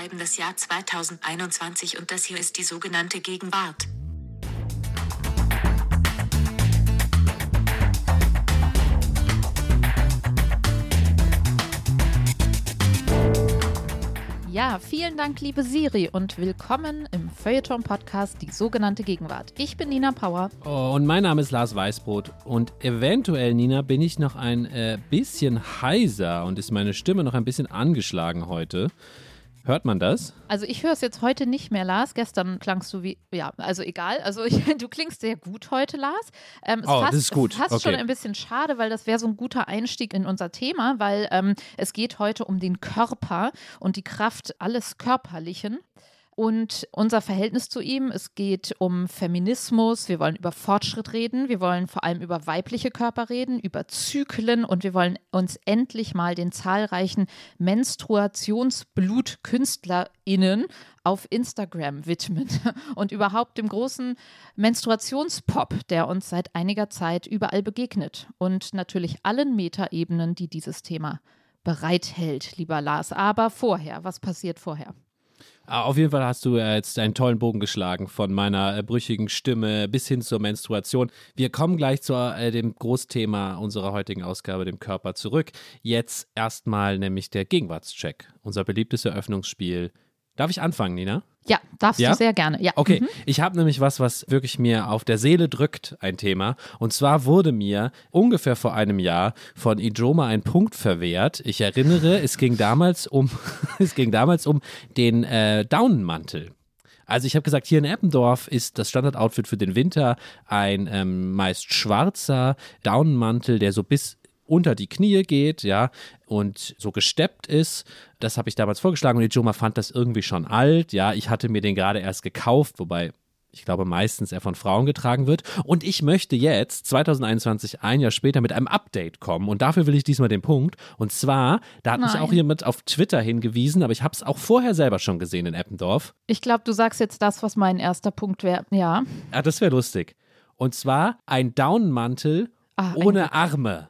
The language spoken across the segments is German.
schreiben das Jahr 2021 und das hier ist die sogenannte Gegenwart. Ja, vielen Dank, liebe Siri, und willkommen im Feuilleton-Podcast Die sogenannte Gegenwart. Ich bin Nina Power. Oh, und mein Name ist Lars Weißbrot. Und eventuell, Nina, bin ich noch ein äh, bisschen heiser und ist meine Stimme noch ein bisschen angeschlagen heute. Hört man das? Also ich höre es jetzt heute nicht mehr, Lars. Gestern klangst du wie, ja, also egal. Also ich, du klingst sehr gut heute, Lars. Ähm, oh, fast, das ist gut. Fast okay. schon ein bisschen schade, weil das wäre so ein guter Einstieg in unser Thema, weil ähm, es geht heute um den Körper und die Kraft alles Körperlichen und unser Verhältnis zu ihm. Es geht um Feminismus, wir wollen über Fortschritt reden, wir wollen vor allem über weibliche Körper reden, über Zyklen und wir wollen uns endlich mal den zahlreichen Menstruationsblutkünstlerinnen auf Instagram widmen und überhaupt dem großen Menstruationspop, der uns seit einiger Zeit überall begegnet und natürlich allen Metaebenen, die dieses Thema bereithält, lieber Lars. Aber vorher, was passiert vorher? Ah, auf jeden Fall hast du äh, jetzt einen tollen Bogen geschlagen von meiner äh, brüchigen Stimme bis hin zur Menstruation. Wir kommen gleich zu äh, dem Großthema unserer heutigen Ausgabe, dem Körper, zurück. Jetzt erstmal nämlich der Gegenwartscheck, unser beliebtes Eröffnungsspiel. Darf ich anfangen, Nina? Ja, darfst ja? du sehr gerne. Ja. Okay, Mhm. ich habe nämlich was, was wirklich mir auf der Seele drückt, ein Thema. Und zwar wurde mir ungefähr vor einem Jahr von Ijoma ein Punkt verwehrt. Ich erinnere, es ging damals um, es ging damals um den äh, Daunenmantel. Also ich habe gesagt, hier in Eppendorf ist das Standardoutfit für den Winter ein ähm, meist schwarzer Daunenmantel, der so bis unter die Knie geht, ja, und so gesteppt ist. Das habe ich damals vorgeschlagen und Ijoma fand das irgendwie schon alt, ja. Ich hatte mir den gerade erst gekauft, wobei ich glaube meistens er von Frauen getragen wird. Und ich möchte jetzt, 2021, ein Jahr später, mit einem Update kommen. Und dafür will ich diesmal den Punkt. Und zwar, da hat mich Nein. auch jemand auf Twitter hingewiesen, aber ich habe es auch vorher selber schon gesehen in Eppendorf. Ich glaube, du sagst jetzt das, was mein erster Punkt wäre. Ja. Ja, das wäre lustig. Und zwar ein Daunenmantel Ah, ohne Arme.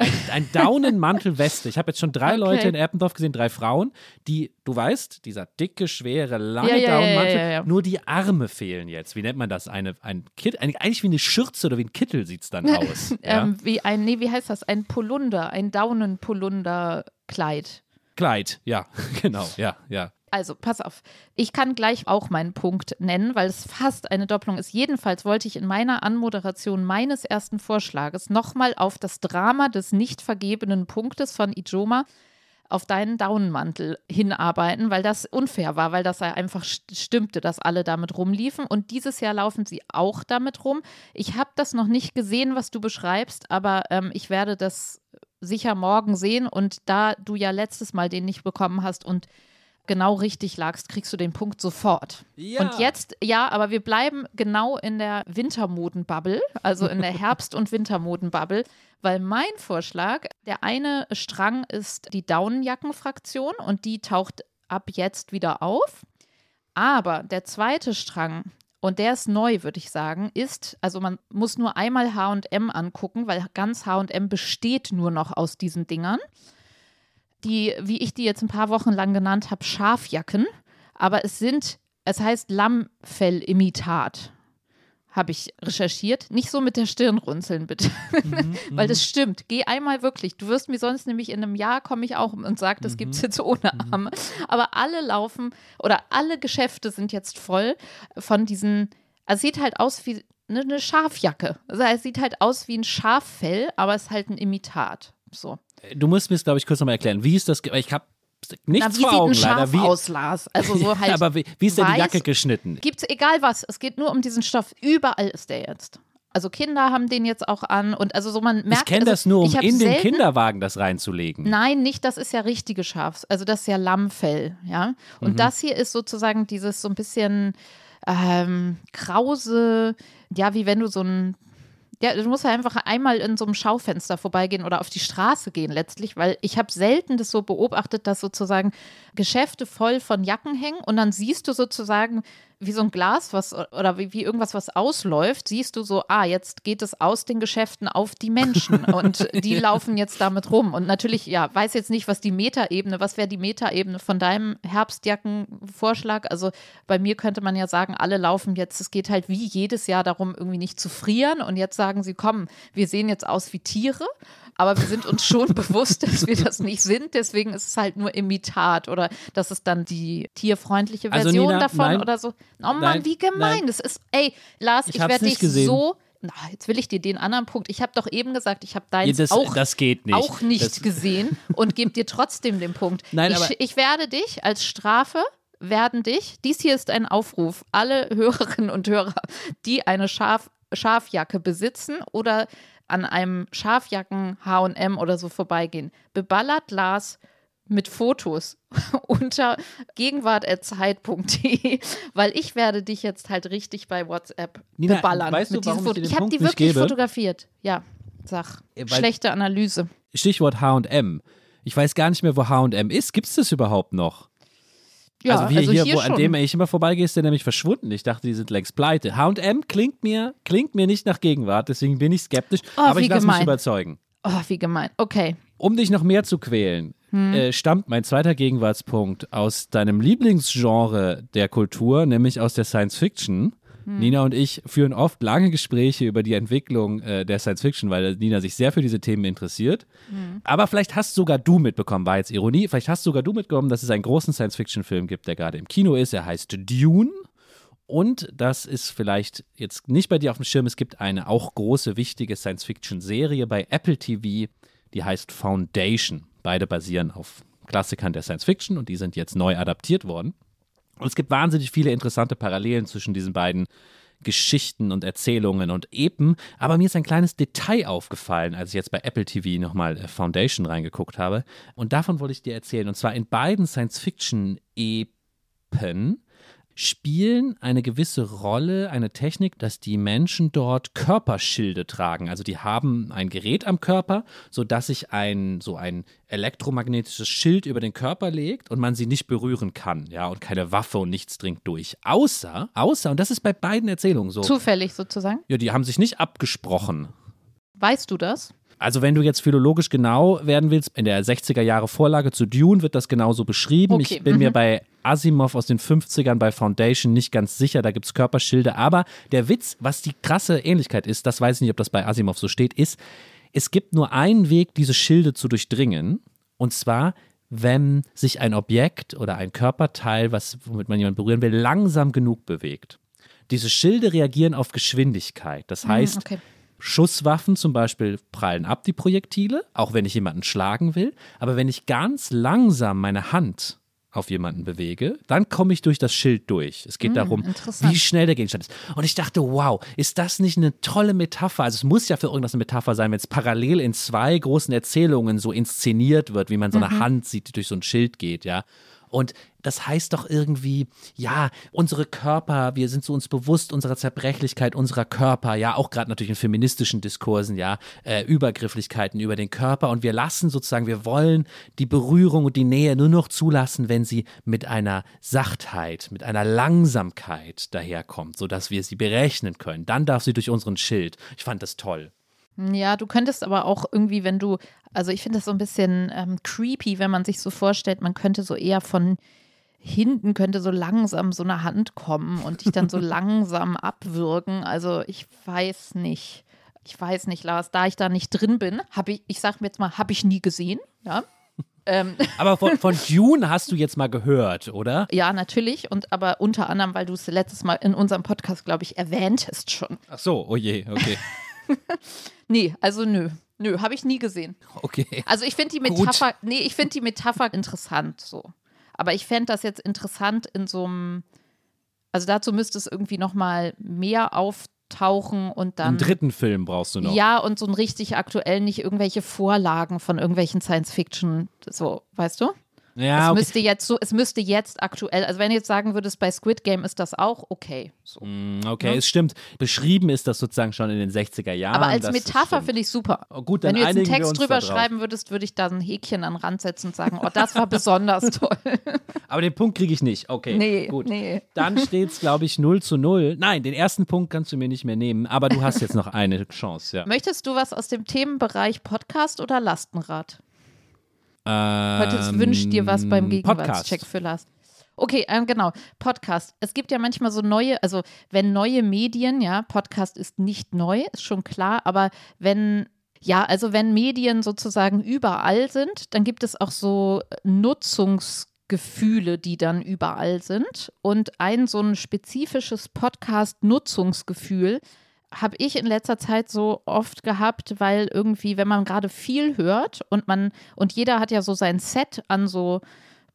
Ein, ein Daunenmantelweste. Ich habe jetzt schon drei Okay. Leute in Eppendorf gesehen, drei Frauen, die, du weißt, dieser dicke, schwere, lange Ja, ja, Daunenmantel, ja, nur die Arme fehlen jetzt. Wie nennt man das? Eine, ein Kit, ein, eigentlich wie eine Schürze oder wie ein Kittel sieht es dann aus. Ähm, wie ein, nee, wie heißt das? Ein Polunder, ein Daunenpolunder-Kleid. Kleid, ja, genau, ja, ja. Also, pass auf. Ich kann gleich auch meinen Punkt nennen, weil es fast eine Doppelung ist. Jedenfalls wollte ich in meiner Anmoderation meines ersten Vorschlages nochmal auf das Drama des nicht vergebenen Punktes von Ijoma auf deinen Daunenmantel hinarbeiten, weil das unfair war, weil das ja einfach st- stimmte, dass alle damit rumliefen. Und dieses Jahr laufen sie auch damit rum. Ich habe das noch nicht gesehen, was du beschreibst, aber ähm, ich werde das sicher morgen sehen. Und da du ja letztes Mal den nicht bekommen hast und genau richtig lagst, kriegst du den Punkt sofort. Ja. Und jetzt, ja, aber wir bleiben genau in der Wintermodenbubble, also in der Herbst- und Wintermodenbubble, weil mein Vorschlag, der eine Strang ist die Daunenjackenfraktion und die taucht ab jetzt wieder auf. Aber der zweite Strang, und der ist neu, würde ich sagen, ist, also man muss nur einmal HM angucken, weil ganz HM besteht nur noch aus diesen Dingern die, wie ich die jetzt ein paar Wochen lang genannt habe, Schafjacken. Aber es sind, es heißt Lammfellimitat, habe ich recherchiert. Nicht so mit der Stirn runzeln, bitte. Weil das stimmt. Geh einmal wirklich. Du wirst mir sonst nämlich in einem Jahr komme ich auch und sage, das gibt es jetzt ohne Arme. Aber alle laufen oder alle Geschäfte sind jetzt voll von diesen, also es sieht halt aus wie eine, eine Schafjacke. Also es sieht halt aus wie ein Schaffell, aber es ist halt ein Imitat. So. Du musst mir es, glaube ich, kurz nochmal erklären. Wie ist das? Ich habe nichts Na, vor sieht Augen ein Schaf leider. Wie, aus, Lars? Also so halt. aber wie, wie ist denn die. Jacke geschnitten? Gibt's egal was. Es geht nur um diesen Stoff. Überall ist der jetzt. Also Kinder haben den jetzt auch an und also so man merkt. Ich kenne also, das nur, um in den Kinderwagen das reinzulegen. Nein, nicht, das ist ja richtige Schafs. Also das ist ja Lammfell, ja. Und das hier ist sozusagen dieses so ein bisschen ähm, krause, ja, wie wenn du so ein ja, du musst ja einfach einmal in so einem Schaufenster vorbeigehen oder auf die Straße gehen letztlich, weil ich habe selten das so beobachtet, dass sozusagen Geschäfte voll von Jacken hängen und dann siehst du sozusagen wie so ein Glas, was oder wie, wie irgendwas, was ausläuft, siehst du so, ah, jetzt geht es aus den Geschäften auf die Menschen und die laufen jetzt damit rum. Und natürlich, ja, weiß jetzt nicht, was die Metaebene, was wäre die Metaebene von deinem Herbstjackenvorschlag? Also bei mir könnte man ja sagen, alle laufen jetzt, es geht halt wie jedes Jahr darum, irgendwie nicht zu frieren. Und jetzt sagen sie, komm, wir sehen jetzt aus wie Tiere aber wir sind uns schon bewusst, dass wir das nicht sind. Deswegen ist es halt nur Imitat oder das ist dann die tierfreundliche Version Also Nina, davon nein. oder so. Oh Mann, Nein, wie gemein. nein. Das ist, ey, Lars, Ich ich, werde dich gesehen. so. Na, jetzt will ich dir den anderen Punkt. Ich habe doch eben gesagt, ich habe deins das, auch, das geht nicht. auch nicht Das, gesehen und gebe dir trotzdem den Punkt. Nein, aber- ich, ich werde dich als Strafe werden dich, dies hier ist ein Aufruf, alle Hörerinnen und Hörer, die eine Schaf, Schafjacke besitzen oder an einem Schafjacken H&M oder so vorbeigehen, beballert Lars mit Fotos unter gegenwart.zeit.de, weil ich werde dich jetzt halt richtig bei WhatsApp Nina, beballern. weißt du, warum ich ich habe die wirklich gebe? fotografiert. Ja, sag. Weil- Schlechte Analyse. Stichwort H&M. Ich weiß gar nicht mehr, wo H&M ist. Gibt es das überhaupt noch? Ja, also wir hier, wo, schon. an dem ich immer vorbeigehe, ist der nämlich verschwunden. Ich dachte, die sind längst pleite. H&M klingt mir, klingt mir nicht nach Gegenwart, deswegen bin ich skeptisch. Oh, aber ich lasse mich überzeugen. Oh, wie gemein. Okay. Um dich noch mehr zu quälen, Hm. äh, stammt mein zweiter Gegenwartspunkt aus deinem Lieblingsgenre der Kultur, nämlich aus der Science Fiction. Hm. Nina und ich führen oft lange Gespräche über die Entwicklung äh, der Science Fiction, weil Nina sich sehr für diese Themen interessiert. Hm. Aber vielleicht hast sogar du mitbekommen, war jetzt Ironie, vielleicht hast sogar du mitbekommen, dass es einen großen Science Fiction Film gibt, der gerade im Kino ist. Er heißt Dune. Und das ist vielleicht jetzt nicht bei dir auf dem Schirm. Es gibt eine auch große, wichtige Science-Fiction-Serie bei Apple TV, die heißt Foundation. Beide basieren auf Klassikern der Science-Fiction und die sind jetzt neu adaptiert worden. Und es gibt wahnsinnig viele interessante Parallelen zwischen diesen beiden Geschichten und Erzählungen und Epen. Aber mir ist ein kleines Detail aufgefallen, als ich jetzt bei Apple TV nochmal äh, Foundation reingeguckt habe. Und davon wollte ich dir erzählen. Und zwar in beiden Science-Fiction-Epen spielen eine gewisse Rolle, eine Technik, dass die Menschen dort Körperschilde tragen. Also die haben ein Gerät am Körper, sodass sich ein so ein elektromagnetisches Schild über den Körper legt und man sie nicht berühren kann, ja, und keine Waffe und nichts dringt durch. Außer, außer, und das ist bei beiden Erzählungen so. Zufällig sozusagen. Ja, die haben sich nicht abgesprochen. Weißt du das? Also wenn du jetzt philologisch genau werden willst, in der 60er Jahre Vorlage zu Dune wird das genauso beschrieben. Okay, Ich bin mir mhm. bei Asimov aus den 50ern bei Foundation nicht ganz sicher, da gibt es Körperschilde. Aber der Witz, was die krasse Ähnlichkeit ist, das weiß ich nicht, ob das bei Asimov so steht, ist, es gibt nur einen Weg, diese Schilde zu durchdringen. Und zwar, wenn sich ein Objekt oder ein Körperteil, was, womit man jemanden berühren will, langsam genug bewegt. Diese Schilde reagieren auf Geschwindigkeit. Das heißt, okay. Schusswaffen zum Beispiel prallen ab, die Projektile, auch wenn ich jemanden schlagen will. Aber wenn ich ganz langsam meine Hand auf jemanden bewege, dann komme ich durch das Schild durch. Es geht darum, interessant. wie schnell der Gegenstand ist. Und ich dachte, wow, ist das nicht eine tolle Metapher? Also es muss ja für irgendwas eine Metapher sein, wenn es parallel in zwei großen Erzählungen so inszeniert wird, wie man so eine Hand sieht, die durch so ein Schild geht, ja. Und das heißt doch irgendwie, ja, unsere Körper, wir sind so uns bewusst unserer Zerbrechlichkeit unserer Körper, ja, auch gerade natürlich in feministischen Diskursen, ja, äh, Übergrifflichkeiten über den Körper und wir lassen sozusagen, wir wollen die Berührung und die Nähe nur noch zulassen, wenn sie mit einer Sachtheit, mit einer Langsamkeit daherkommt, sodass wir sie berechnen können. Dann darf sie durch unseren Schild. Ich fand das toll. Ja, du könntest aber auch irgendwie, wenn du, also ich finde das so ein bisschen ähm, creepy, wenn man sich so vorstellt, man könnte so eher von hinten könnte so langsam so eine Hand kommen und dich dann so langsam abwürgen. Also ich weiß nicht. Ich weiß nicht, Lars, da ich da nicht drin bin, habe ich, ich sag mir jetzt mal, habe ich nie gesehen. Ja. Ähm, Aber von, von Dune hast du jetzt mal gehört, oder? ja, natürlich. Und aber unter anderem, weil du es letztes Mal in unserem Podcast, glaube ich, erwähntest schon. Ach so, oh je, okay. Nee, also nö. Nö, habe ich nie gesehen. Okay. Also ich finde die Gut. Metapher, nee, ich finde die Metapher interessant so. Aber ich fände das jetzt interessant in so einem, also dazu müsste es irgendwie nochmal mehr auftauchen und dann. Einen dritten Film brauchst du noch. Ja, und so ein richtig aktuell, nicht irgendwelche Vorlagen von irgendwelchen Science-Fiction, so, weißt du? Ja, es okay. müsste jetzt so, es müsste jetzt aktuell, also wenn du jetzt sagen würdest, bei Squid Game ist das auch okay. So. Mm, Okay, es stimmt. Beschrieben ist das sozusagen schon in den 60er Jahren. Aber als Metapher finde ich super. Oh, gut, Wenn du jetzt einen Text drüber schreiben würdest, würde ich da ein Häkchen an den Rand setzen und sagen, oh, das war besonders toll. Aber den Punkt kriege ich nicht. Okay, Nee, gut. nee. Dann steht es, glaube ich, 0 zu 0. Nein, den ersten Punkt kannst du mir nicht mehr nehmen, aber du hast jetzt noch eine Chance, ja. Möchtest du was aus dem Themenbereich Podcast oder Lastenrad? Heute Ähm, wünscht dir was beim Podcast. Gegenwartscheck für Last. Okay, ähm, genau. Podcast. Es gibt ja manchmal so neue, also wenn neue Medien, ja, Podcast ist nicht neu, ist schon klar, aber wenn, ja, also wenn Medien sozusagen überall sind, dann gibt es auch so Nutzungsgefühle, die dann überall sind. Und ein so ein spezifisches Podcast-Nutzungsgefühl habe ich in letzter Zeit so oft gehabt, weil irgendwie, wenn man gerade viel hört und man, und jeder hat ja so sein Set an so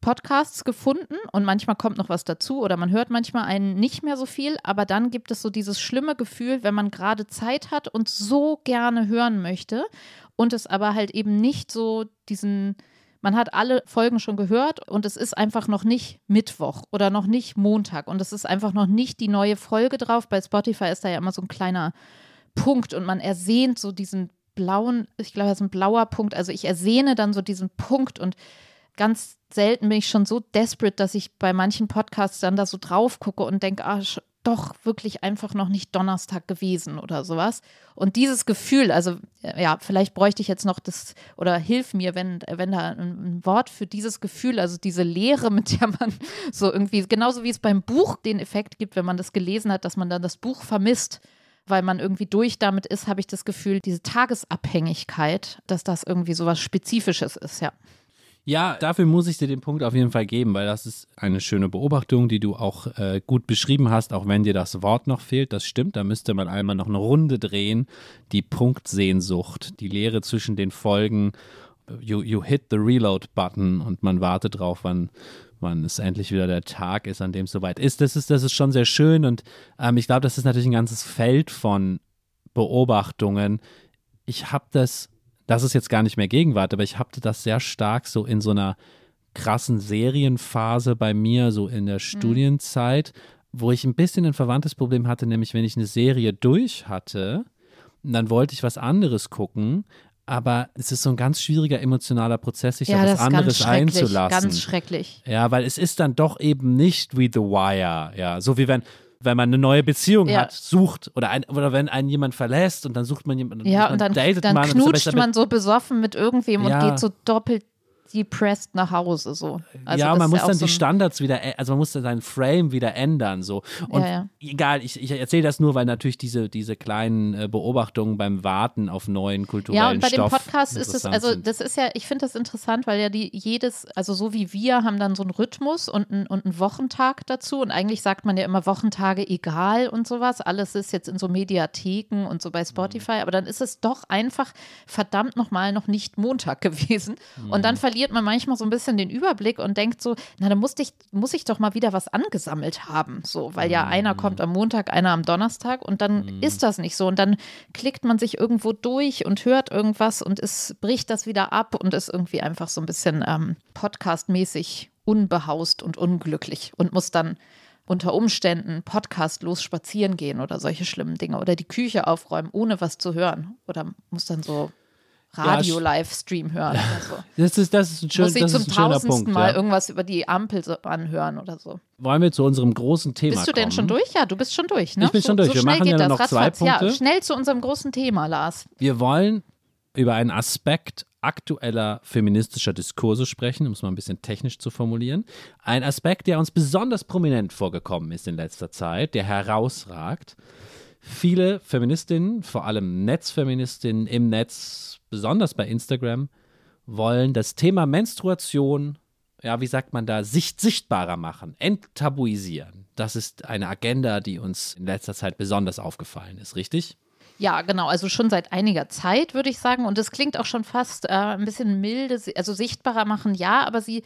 Podcasts gefunden und manchmal kommt noch was dazu oder man hört manchmal einen nicht mehr so viel, aber dann gibt es so dieses schlimme Gefühl, wenn man gerade Zeit hat und so gerne hören möchte und es aber halt eben nicht so diesen, man hat alle Folgen schon gehört und es ist einfach noch nicht Mittwoch oder noch nicht Montag und es ist einfach noch nicht die neue Folge drauf. Bei Spotify ist da ja immer so ein kleiner Punkt und man ersehnt so diesen blauen, ich glaube, das ist ein blauer Punkt. Also ich ersehne dann so diesen Punkt und ganz selten bin ich schon so desperate, dass ich bei manchen Podcasts dann da so drauf gucke und denke, ah, doch wirklich einfach noch nicht Donnerstag gewesen oder sowas. Und dieses Gefühl, also äh, ja, vielleicht bräuchte ich jetzt noch das oder hilf mir, wenn, wenn da ein, Wort für dieses Gefühl, also diese Leere, mit der man so irgendwie, genauso wie es beim Buch den Effekt gibt, wenn man das gelesen hat, dass man dann das Buch vermisst weil man irgendwie durch damit ist, habe ich das Gefühl, diese Tagesabhängigkeit, dass das irgendwie so was Spezifisches ist, ja. Ja, dafür muss ich dir den Punkt auf jeden Fall geben, weil das ist eine schöne Beobachtung, die du auch äh, gut beschrieben hast, auch wenn dir das Wort noch fehlt. Das stimmt, da müsste man einmal noch eine Runde drehen. Die Punktsehnsucht, die Leere zwischen den Folgen. You, you hit the Reload-Button und man wartet drauf, wann, wann es endlich wieder der Tag ist, an dem es soweit ist. Das ist, das ist schon sehr schön und ähm, ich glaube, das ist natürlich ein ganzes Feld von Beobachtungen. Ich habe das das ist jetzt gar nicht mehr Gegenwart, aber ich hatte das sehr stark so in so einer krassen Serienphase bei mir, so in der Studienzeit, wo ich ein bisschen ein verwandtes Problem hatte, nämlich wenn ich eine Serie durch hatte, dann wollte ich was anderes gucken, aber es ist so ein ganz schwieriger emotionaler Prozess, sich ja, auf was anderes einzulassen. ganz schrecklich. Ja, weil es ist dann doch eben nicht wie The Wire, ja, so wie wenn wenn man eine neue Beziehung Ja. hat, sucht oder ein, oder wenn einen jemand verlässt und dann sucht man jemanden Ja, und dann, datet dann man und knutscht man so besoffen mit irgendwem Ja. und geht so doppelt depressed nach Hause, so. Also ja, man muss auch dann so die Standards wieder, also man muss dann seinen Frame wieder ändern, so. Und Ja, ja. egal, ich, ich erzähle das nur, weil natürlich diese, diese kleinen äh, Beobachtungen beim Warten auf neuen kulturellen Ja, und bei dem Stoff Podcast ist es, also das ist ja, ich finde das interessant, weil ja die jedes, also so wie wir haben dann so einen Rhythmus und einen, und einen Wochentag dazu und eigentlich sagt man ja immer Wochentage egal und sowas, alles ist jetzt in so Mediatheken und so bei Spotify, aber dann ist es doch einfach verdammt nochmal noch nicht Montag gewesen und dann verliert man manchmal so ein bisschen den Überblick und denkt so, na, da musste ich, muss ich doch mal wieder was angesammelt haben, so, weil ja einer kommt am Montag, einer am Donnerstag und dann ist das nicht so. Und dann klickt man sich irgendwo durch und hört irgendwas und es bricht das wieder ab und ist irgendwie einfach so ein bisschen ähm, podcastmäßig unbehaust und unglücklich und muss dann unter Umständen podcastlos spazieren gehen oder solche schlimmen Dinge oder die Küche aufräumen, ohne was zu hören. Oder muss dann so Radio-Livestream hören oder so. Das ist, das ist ein, schön, muss das zum ist ein schöner tausendsten Punkt. Mal Ja. irgendwas über die Ampel so anhören oder so. Wollen wir zu unserem großen Thema Bist du denn kommen? schon durch? Ja, du bist schon durch, ne? Ich bin so, schon durch. So Wir machen ja das. noch zwei Ratzfatz. Ja, Punkte. schnell zu unserem großen Thema, Lars. Wir wollen über einen Aspekt aktueller feministischer Diskurse sprechen, um es mal ein bisschen technisch zu formulieren. Ein Aspekt, der uns besonders prominent vorgekommen ist in letzter Zeit, der herausragt. Viele Feministinnen, vor allem Netzfeministinnen im Netz, besonders bei Instagram, wollen das Thema Menstruation, ja, wie sagt man da, sicht sichtbarer machen, enttabuisieren. Das ist eine Agenda, die uns in letzter Zeit besonders aufgefallen ist, richtig? Ja, genau. Also schon seit einiger Zeit, würde ich sagen. Und es klingt auch schon fast äh, ein bisschen milde, also sichtbarer machen, ja, aber sie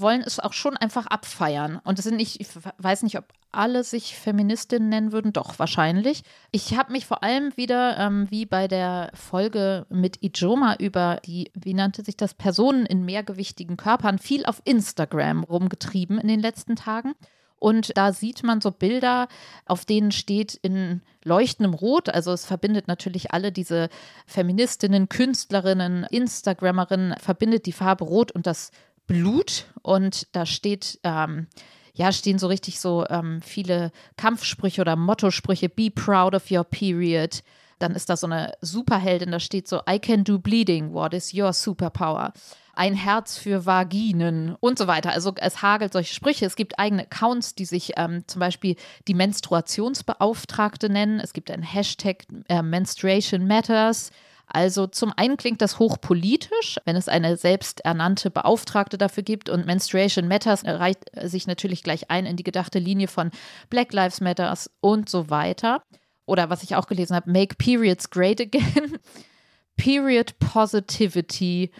wollen es auch schon einfach abfeiern. Und es sind nicht, ich weiß nicht, ob alle sich Feministinnen nennen würden, doch wahrscheinlich. Ich habe mich vor allem wieder, ähm, wie bei der Folge mit Ijoma über die, wie nannte sich das, Personen in mehrgewichtigen Körpern, viel auf Instagram rumgetrieben in den letzten Tagen. Und da sieht man so Bilder, auf denen steht in leuchtendem Rot, also es verbindet natürlich alle diese Feministinnen, Künstlerinnen, Instagrammerinnen, verbindet die Farbe Rot und das Blut. Und da steht, ähm, ja, stehen so richtig so ähm, viele Kampfsprüche oder Mottosprüche, be proud of your period. Dann ist da so eine Superheldin, da steht so, I can do bleeding, what is your superpower? Ein Herz für Vaginen und so weiter. Also es hagelt solche Sprüche. Es gibt eigene Accounts, die sich ähm, zum Beispiel die Menstruationsbeauftragte nennen. Es gibt ein Hashtag äh, Menstruation Matters. Also zum einen klingt das hochpolitisch, wenn es eine selbsternannte Beauftragte dafür gibt und Menstruation Matters reicht sich natürlich gleich ein in die gedachte Linie von Black Lives Matters und so weiter. Oder was ich auch gelesen habe, Make Periods Great Again. Period Positivity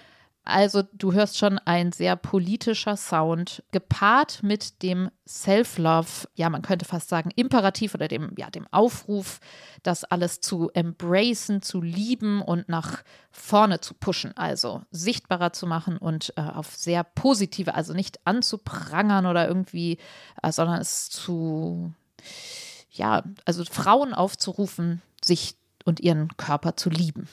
also du hörst schon ein sehr politischer Sound, gepaart mit dem Self-Love, ja man könnte fast sagen Imperativ oder dem, ja, dem Aufruf, das alles zu embracen, zu lieben und nach vorne zu pushen, also sichtbarer zu machen und äh, auf sehr positive, also nicht anzuprangern oder irgendwie, äh, sondern es zu, ja, also Frauen aufzurufen, sich und ihren Körper zu lieben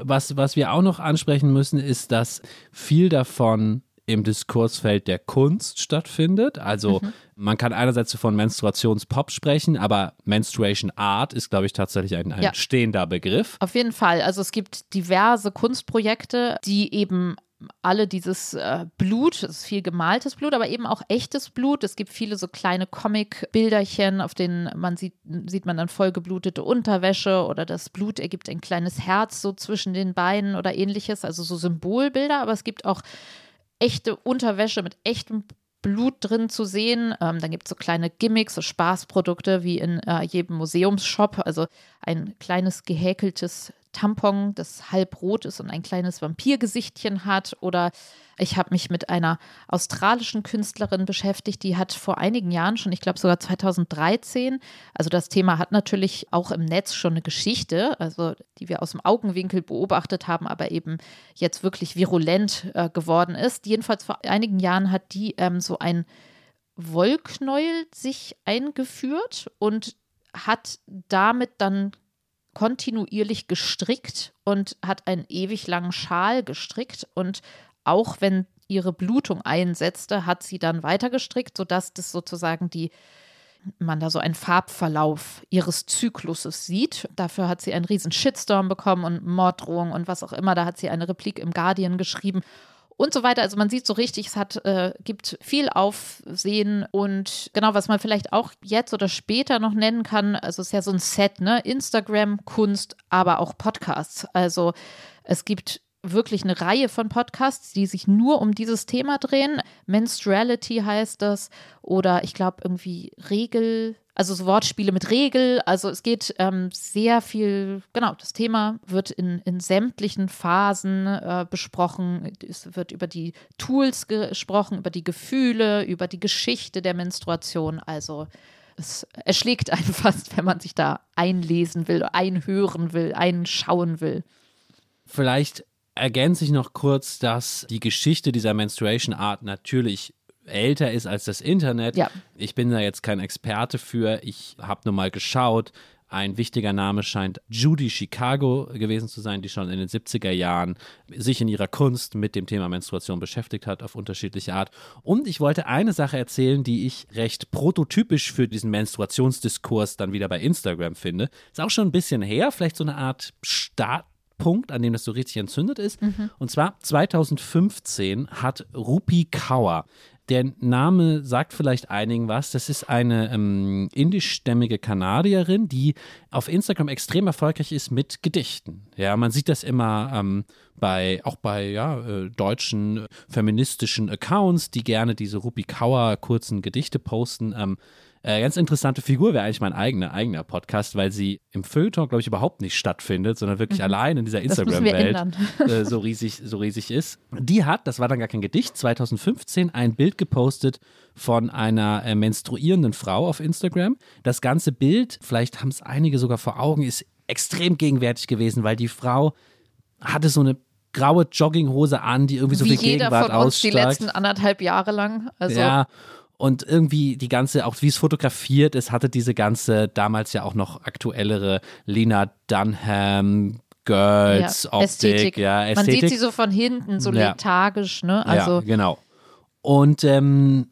was, was wir auch noch ansprechen müssen, ist, dass viel davon im Diskursfeld der Kunst stattfindet. Also mhm. man kann einerseits von Menstruationspop sprechen, aber Menstruation Art ist, glaube ich, tatsächlich ein, ein ja. stehender Begriff. Auf jeden Fall. Also es gibt diverse Kunstprojekte, die eben alle dieses äh, Blut, es ist viel gemaltes Blut, aber eben auch echtes Blut. Es gibt viele so kleine Comic-Bilderchen, auf denen man sieht, sieht man dann vollgeblutete Unterwäsche oder das Blut ergibt ein kleines Herz so zwischen den Beinen oder ähnliches, also so Symbolbilder, aber es gibt auch echte Unterwäsche mit echtem Blut drin zu sehen. Ähm, dann gibt es so kleine Gimmicks, so Spaßprodukte wie in äh, jedem Museumsshop. Also ein kleines gehäkeltes Tampon, das halb rot ist und ein kleines Vampirgesichtchen hat. Oder ich habe mich mit einer australischen Künstlerin beschäftigt, die hat vor einigen Jahren schon, ich glaube sogar 2013, also das Thema hat natürlich auch im Netz schon eine Geschichte, also die wir aus dem Augenwinkel beobachtet haben, aber eben jetzt wirklich virulent äh, geworden ist. Jedenfalls vor einigen Jahren hat die ähm, so ein Wollknäuel sich eingeführt und hat damit dann kontinuierlich gestrickt und hat einen ewig langen Schal gestrickt und auch wenn ihre Blutung einsetzte, hat sie dann weiter gestrickt, sodass das sozusagen die man da so einen Farbverlauf ihres Zykluses sieht. Dafür hat sie einen riesen Shitstorm bekommen und Morddrohungen und was auch immer. Da hat sie eine Replik im Guardian geschrieben und so weiter. Also man sieht so richtig, es hat, äh, gibt viel Aufsehen und genau, was man vielleicht auch jetzt oder später noch nennen kann, also es ist ja so ein Set, ne? Instagram, Kunst, aber auch Podcasts. Also es gibt wirklich eine Reihe von Podcasts, die sich nur um dieses Thema drehen. Menstruality heißt das oder ich glaube irgendwie Regel, also so Wortspiele mit Regel. Also es geht ähm, sehr viel, genau, das Thema wird in, in sämtlichen Phasen äh, besprochen. Es wird über die Tools gesprochen, über die Gefühle, über die Geschichte der Menstruation. Also es erschlägt einen fast, wenn man sich da einlesen will, einhören will, einschauen will. Vielleicht ergänze ich noch kurz, dass die Geschichte dieser Menstruation Art natürlich älter ist als das Internet. Ja. Ich bin da jetzt kein Experte für. Ich habe nur mal geschaut. Ein wichtiger Name scheint Judy Chicago gewesen zu sein, die schon in den 70er Jahren sich in ihrer Kunst mit dem Thema Menstruation beschäftigt hat, auf unterschiedliche Art. Und ich wollte eine Sache erzählen, die ich recht prototypisch für diesen Menstruationsdiskurs dann wieder bei Instagram finde. Ist auch schon ein bisschen her, vielleicht so eine Art Start Punkt, an dem das so richtig entzündet ist. Mhm. Und zwar 2015 hat Rupi Kaur der Name sagt vielleicht einigen was. Das ist eine ähm, indischstämmige Kanadierin, die auf Instagram extrem erfolgreich ist mit Gedichten. Ja, man sieht das immer ähm, bei, auch bei ja, äh, deutschen feministischen Accounts, die gerne diese Rupi Kaur kurzen Gedichte posten. Ähm, Äh, ganz interessante Figur wäre eigentlich mein eigener, eigener Podcast, weil sie im Feuilleton, glaube ich, überhaupt nicht stattfindet, sondern wirklich mhm. allein in dieser Instagram-Welt äh, so, riesig, so riesig ist. Die hat, das war dann gar kein Gedicht, 2015 ein Bild gepostet von einer äh, menstruierenden Frau auf Instagram. Das ganze Bild, vielleicht haben es einige sogar vor Augen, ist extrem gegenwärtig gewesen, weil die Frau hatte so eine graue Jogginghose an, die irgendwie so Wie viel Gegenwart jeder von uns ausstrahlt. die letzten anderthalb Jahre lang. Also ja, und irgendwie die ganze, auch wie es fotografiert ist, hatte diese ganze damals ja auch noch aktuellere Lena Dunham Girls Ja, Optik, Ästhetik. ja, Man Ästhetik. sieht sie so von hinten, so Ja. lethargisch, ne? Also ja, genau. Und ähm,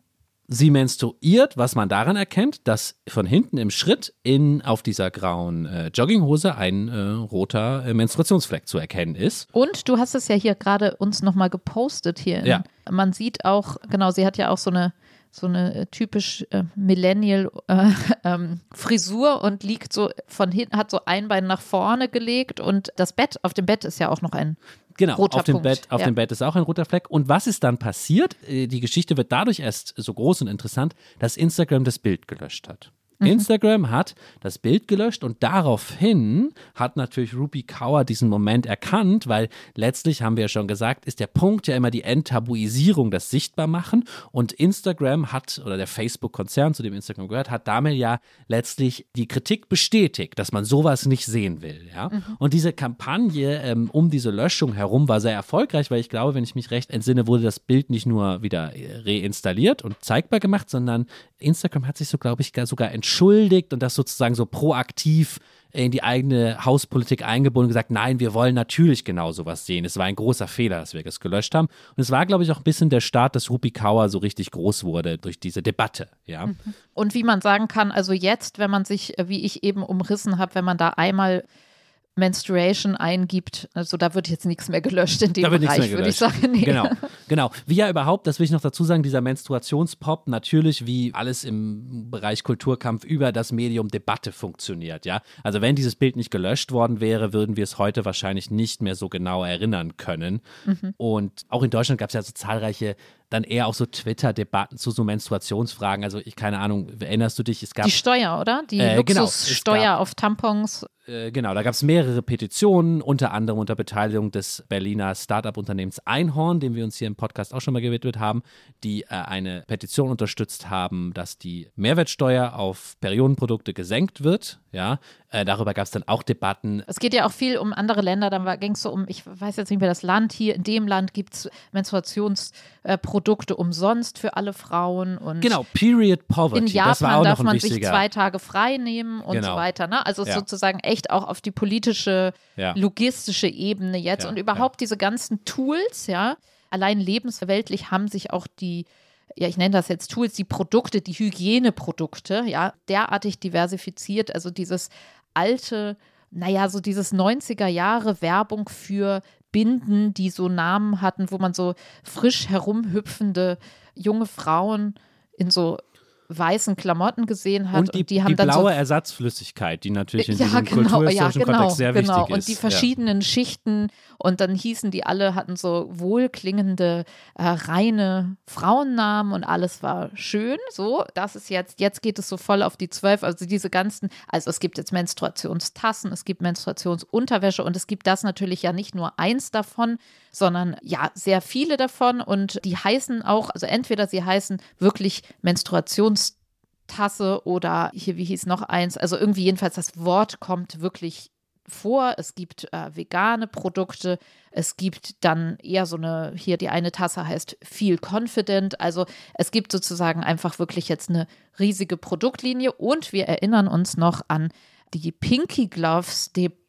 sie menstruiert, was man daran erkennt, dass von hinten im Schritt in auf dieser grauen äh, Jogginghose ein äh, roter äh, Menstruationsfleck zu erkennen ist. Und du hast es ja hier gerade uns nochmal gepostet hier. Ja. Man sieht auch, genau, sie hat ja auch so eine so eine äh, typisch äh, Millennial äh, ähm, Frisur und liegt so von hinten, hat so ein Bein nach vorne gelegt und das Bett, auf dem Bett ist ja auch noch ein Genau, Roter auf dem Punkt, Bett, auf ja. dem Bett ist auch ein roter Fleck. Und was ist dann passiert? Äh, Die Geschichte wird dadurch erst so groß und interessant, dass Instagram das Bild gelöscht hat. Mhm. Instagram hat das Bild gelöscht und daraufhin hat natürlich Ruby Kaur diesen Moment erkannt, weil letztlich haben wir ja schon gesagt, ist der Punkt ja immer die Enttabuisierung, das Sichtbarmachen und Instagram hat oder der Facebook-Konzern, zu dem Instagram gehört, hat damit ja letztlich die Kritik bestätigt, dass man sowas nicht sehen will. Ja? Und diese Kampagne ähm, um diese Löschung herum war sehr erfolgreich, weil ich glaube, wenn ich mich recht entsinne, wurde das Bild nicht nur wieder äh, reinstalliert und zeigbar gemacht, sondern Instagram hat sich so, glaube ich, gar- sogar entschuldigt und das sozusagen so proaktiv in die eigene Hauspolitik eingebunden und gesagt, nein, wir wollen natürlich genau sowas sehen. Es war ein großer Fehler, dass wir das gelöscht haben. Und es war, glaube ich, auch ein bisschen der Start, dass Rupi Kaur so richtig groß wurde durch diese Debatte. Ja. Und wie man sagen kann, also jetzt, wenn man sich, äh, wie ich eben umrissen habe, wenn man da einmal Menstruation eingibt, also da wird jetzt nichts mehr gelöscht in dem Da wird nichts Bereich, mehr würde ich sagen. Nee. Genau, genau. Wie ja überhaupt, das will ich noch dazu sagen, dieser Menstruationspop natürlich wie alles im Bereich Kulturkampf über das Medium Debatte funktioniert, ja. Also wenn dieses Bild nicht gelöscht worden wäre, würden wir es heute wahrscheinlich nicht mehr so genau erinnern können. Mhm. Und auch in Deutschland gab es ja so zahlreiche dann eher auch so Twitter-Debatten zu so Menstruationsfragen. Also ich keine Ahnung, erinnerst du dich? Es gab Die Steuer, oder? Die Äh, genau. Luxussteuer gab- auf Tampons. äh, genau, da gab es mehrere Petitionen, unter anderem unter Beteiligung des Berliner Startup-Unternehmens Einhorn, dem wir uns hier im Podcast auch schon mal gewidmet haben, die äh, eine Petition unterstützt haben, dass die Mehrwertsteuer auf Periodenprodukte gesenkt wird. Ja, äh, darüber gab es dann auch Debatten. Es geht ja auch viel um andere Länder. Dann ging es so um, ich weiß jetzt nicht mehr das Land, hier in dem Land gibt es Menstruationsprodukte umsonst für alle Frauen. Und Genau, Period Poverty. in Japan darf man sich zwei Tage frei nehmen und Genau. so weiter. Ne? Also Ja. sozusagen echt auch auf die politische, Ja. logistische Ebene jetzt Ja, und überhaupt diese ganzen Tools, ja, allein lebensweltlich haben sich auch die ja, ich nenne das jetzt Tools, die Produkte, die Hygieneprodukte, ja, derartig diversifiziert. Also dieses alte, naja, so dieses 90er Jahre Werbung für Binden, die so Namen hatten, wo man so frisch herumhüpfende junge Frauen in so weißen Klamotten gesehen hat und die, die haben dann blaue so Ersatzflüssigkeit, die natürlich in ja, diesem genau, ja, kulturhistorischen genau, Kontext sehr genau. wichtig Und ist. die verschiedenen Schichten und dann hießen die alle, hatten so wohlklingende, äh, reine Frauennamen und alles war schön. So, das ist jetzt, jetzt geht es so voll auf die zwölf. Also diese ganzen, also es gibt jetzt Menstruationstassen, es gibt Menstruationsunterwäsche und es gibt das natürlich ja nicht nur eins davon, sondern ja, sehr viele davon. Und die heißen auch, also entweder sie heißen wirklich Menstruations Tasse oder hier, wie hieß noch eins, also irgendwie jedenfalls das Wort kommt wirklich vor. Es gibt äh, vegane Produkte, es gibt dann eher so eine, hier die eine Tasse heißt Feel Confident, also es gibt sozusagen einfach wirklich jetzt eine riesige Produktlinie. Und wir erinnern uns noch an die Pinky Gloves Debatte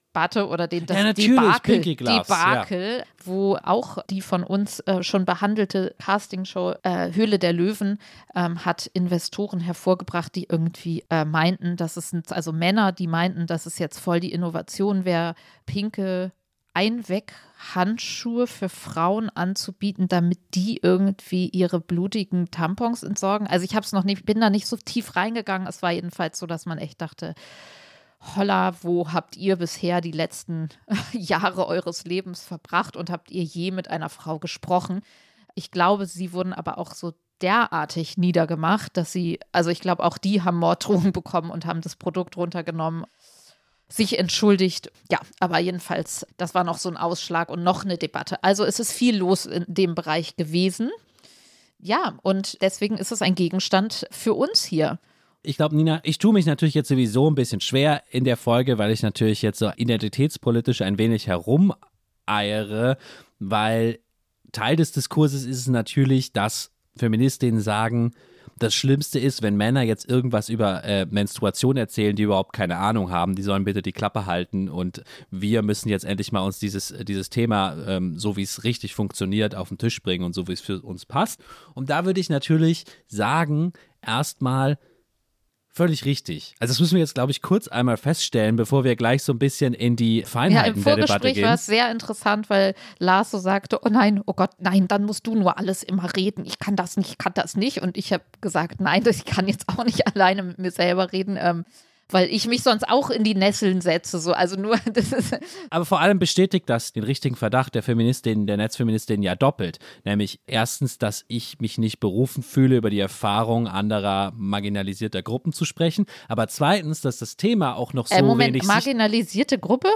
oder den das Ja, Debakel, Debakel wo auch die von uns äh, schon behandelte Castingshow äh, Höhle der Löwen ähm, hat Investoren hervorgebracht, die irgendwie äh, meinten, dass es sind also Männer, die meinten, dass es jetzt voll die Innovation wäre, pinke Einweghandschuhe für Frauen anzubieten, damit die irgendwie ihre blutigen Tampons entsorgen. Also ich habe es noch nicht, bin da nicht so tief reingegangen. Es war jedenfalls so, dass man echt dachte, Holla, wo habt ihr bisher die letzten Jahre eures Lebens verbracht und habt ihr je mit einer Frau gesprochen? Ich glaube, sie wurden aber auch so derartig niedergemacht, dass sie, also ich glaube, auch die haben Morddrohungen bekommen und haben das Produkt runtergenommen, sich entschuldigt. Ja, aber jedenfalls, das war noch so ein Ausschlag und noch eine Debatte. Also es ist viel los in dem Bereich gewesen. Ja, und deswegen ist es ein Gegenstand für uns hier. Ich glaube, Nina, ich tue mich natürlich jetzt sowieso ein bisschen schwer in der Folge, weil ich natürlich jetzt so identitätspolitisch ein wenig herumeiere, weil Teil des Diskurses ist es natürlich, dass Feministinnen sagen, das Schlimmste ist, wenn Männer jetzt irgendwas über äh, Menstruation erzählen, die überhaupt keine Ahnung haben, die sollen bitte die Klappe halten und wir müssen jetzt endlich mal uns dieses, dieses Thema, ähm, so wie es richtig funktioniert, auf den Tisch bringen und so wie es für uns passt. Und da würde ich natürlich sagen, erstmal, Völlig richtig. Also das müssen wir jetzt, glaube ich, kurz einmal feststellen, bevor wir gleich so ein bisschen in die Feinheiten ja, der Debatte gehen. war es sehr interessant, weil Lars so sagte, oh nein, oh Gott, nein, dann musst du nur alles immer reden. Ich kann das nicht, ich kann das nicht. Und ich habe gesagt, nein, ich kann jetzt auch nicht alleine mit mir selber reden. Ähm, weil ich mich sonst auch in die Nesseln setze. So. Also nur, Aber vor allem bestätigt das den richtigen Verdacht der Feministin, der Netzfeministin ja doppelt. Nämlich erstens, dass ich mich nicht berufen fühle, über die Erfahrung anderer marginalisierter Gruppen zu sprechen. Aber zweitens, dass das Thema auch noch so äh, Moment, wenig. Marginalisierte Gruppe?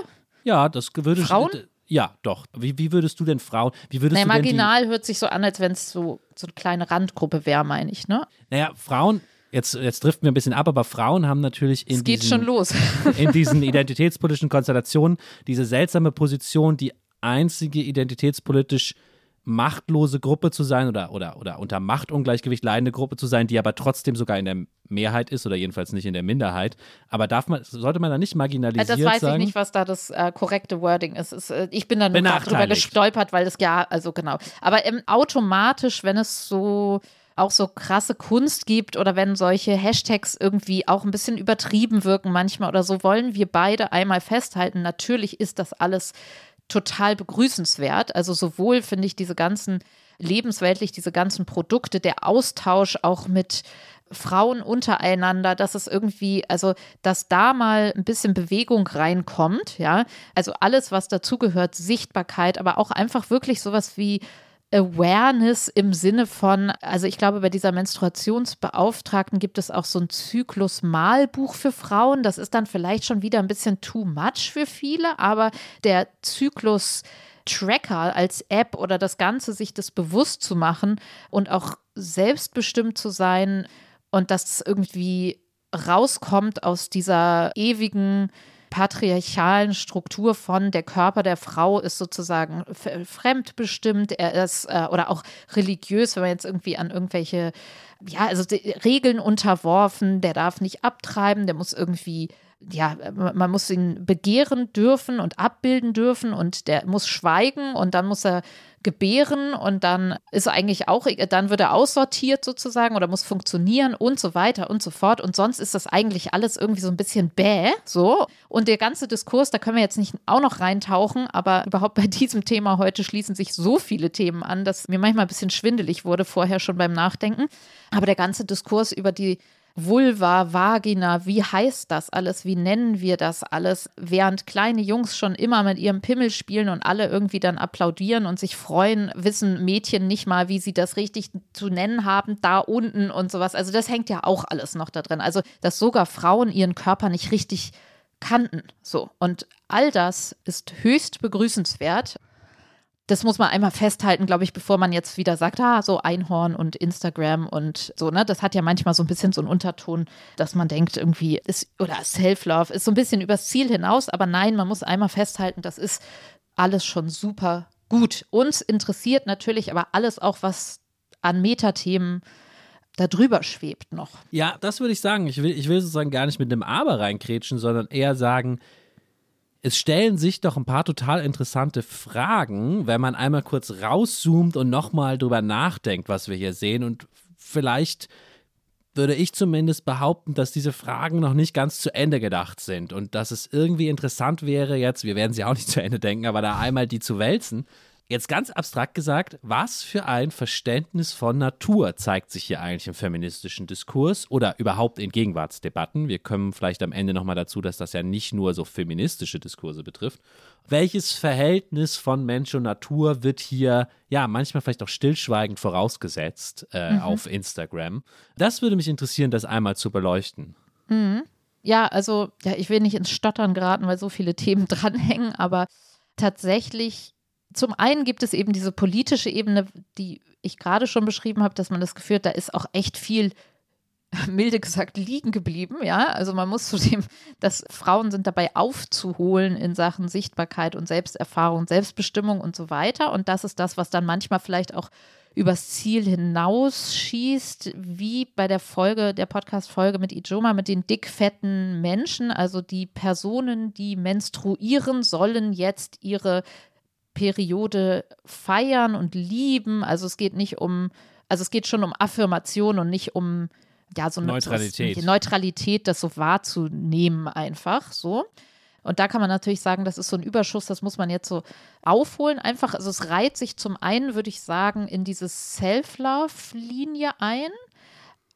Ja, das würde Frauen? Ja, doch. Wie, wie würdest du denn Frauen, wie würdest naja, du marginal hört sich so an, als wenn es so, so eine kleine Randgruppe wäre, meine ich, ne? Naja, Frauen jetzt, jetzt driften wir ein bisschen ab, aber Frauen haben natürlich in, diesen, in diesen identitätspolitischen Konstellationen diese seltsame Position, die einzige identitätspolitisch machtlose Gruppe zu sein oder, oder, oder unter Machtungleichgewicht leidende Gruppe zu sein, die aber trotzdem sogar in der Mehrheit ist oder jedenfalls nicht in der Minderheit. Aber darf man, sollte man da nicht marginalisiert sein? Das weiß sagen? ich nicht, was da das äh, korrekte Wording ist. ist äh, ich bin da nur drüber gestolpert, weil das ja, also genau. Aber ähm, automatisch, wenn es so auch so krasse Kunst gibt oder wenn solche Hashtags irgendwie auch ein bisschen übertrieben wirken manchmal oder so, wollen wir beide einmal festhalten. Natürlich ist das alles total begrüßenswert. Also sowohl finde ich diese ganzen lebensweltlich, diese ganzen Produkte, der Austausch auch mit Frauen untereinander, dass es irgendwie, also dass da mal ein bisschen Bewegung reinkommt, ja. Also alles, was dazugehört, Sichtbarkeit, aber auch einfach wirklich sowas wie Awareness im Sinne von, also ich glaube, bei dieser Menstruationsbeauftragten gibt es auch so ein Zyklus-Malbuch für Frauen. Das ist dann vielleicht schon wieder ein bisschen too much für viele, aber der Zyklus Tracker als App oder das Ganze, sich das bewusst zu machen und auch selbstbestimmt zu sein und dass irgendwie rauskommt aus dieser ewigen patriarchalen Struktur von der Körper der Frau ist sozusagen fremdbestimmt, er ist äh, oder auch religiös, wenn man jetzt irgendwie an irgendwelche, ja, also Regeln unterworfen, der darf nicht abtreiben, der muss irgendwie ja, man muss ihn begehren dürfen und abbilden dürfen und der muss schweigen und dann muss er gebären und dann ist eigentlich auch, dann wird er aussortiert sozusagen oder muss funktionieren und so weiter und so fort. Und sonst ist das eigentlich alles irgendwie so ein bisschen bäh, so. Und der ganze Diskurs, da können wir jetzt nicht auch noch reintauchen, aber überhaupt bei diesem Thema heute schließen sich so viele Themen an, dass mir manchmal ein bisschen schwindelig wurde vorher schon beim Nachdenken. Aber der ganze Diskurs über die Vulva, Vagina, wie heißt das alles, wie nennen wir das alles, während kleine Jungs schon immer mit ihrem Pimmel spielen und alle irgendwie dann applaudieren und sich freuen, wissen Mädchen nicht mal, wie sie das richtig zu nennen haben, da unten und sowas. Also das hängt ja auch alles noch da drin. Also, dass sogar Frauen ihren Körper nicht richtig kannten. So. Und all das ist höchst begrüßenswert das muss man einmal festhalten, glaube ich, bevor man jetzt wieder sagt, ah, so Einhorn und Instagram und so, ne? Das hat ja manchmal so ein bisschen so einen Unterton, dass man denkt, irgendwie ist, oder Self-Love ist so ein bisschen übers Ziel hinaus, aber nein, man muss einmal festhalten, das ist alles schon super gut. Uns interessiert natürlich aber alles auch, was an Metathemen da drüber schwebt noch. Ja, das würde ich sagen. Ich will, ich will sozusagen gar nicht mit einem Aber reinkrätschen, sondern eher sagen, es stellen sich doch ein paar total interessante Fragen, wenn man einmal kurz rauszoomt und nochmal drüber nachdenkt, was wir hier sehen. Und vielleicht würde ich zumindest behaupten, dass diese Fragen noch nicht ganz zu Ende gedacht sind und dass es irgendwie interessant wäre, jetzt, wir werden sie auch nicht zu Ende denken, aber da einmal die zu wälzen. Jetzt ganz abstrakt gesagt, was für ein Verständnis von Natur zeigt sich hier eigentlich im feministischen Diskurs oder überhaupt in Gegenwartsdebatten? Wir kommen vielleicht am Ende nochmal dazu, dass das ja nicht nur so feministische Diskurse betrifft. Welches Verhältnis von Mensch und Natur wird hier, ja, manchmal vielleicht auch stillschweigend vorausgesetzt äh, mhm. auf Instagram? Das würde mich interessieren, das einmal zu beleuchten. Mhm. Ja, also, ja, ich will nicht ins Stottern geraten, weil so viele Themen dranhängen, aber tatsächlich zum einen gibt es eben diese politische Ebene, die ich gerade schon beschrieben habe, dass man das Gefühl hat, da ist auch echt viel milde gesagt liegen geblieben, ja. Also man muss zu dem, dass Frauen sind dabei aufzuholen in Sachen Sichtbarkeit und Selbsterfahrung, Selbstbestimmung und so weiter. Und das ist das, was dann manchmal vielleicht auch übers Ziel hinausschießt, wie bei der Folge, der Podcast-Folge mit Ijoma, mit den dickfetten Menschen, also die Personen, die menstruieren, sollen jetzt ihre Periode feiern und lieben. Also es geht nicht um, also es geht schon um Affirmation und nicht um ja so eine Neutralität. So, Neutralität, das so wahrzunehmen einfach so. Und da kann man natürlich sagen, das ist so ein Überschuss, das muss man jetzt so aufholen. Einfach, also es reiht sich zum einen, würde ich sagen, in diese Self-Love-Linie ein.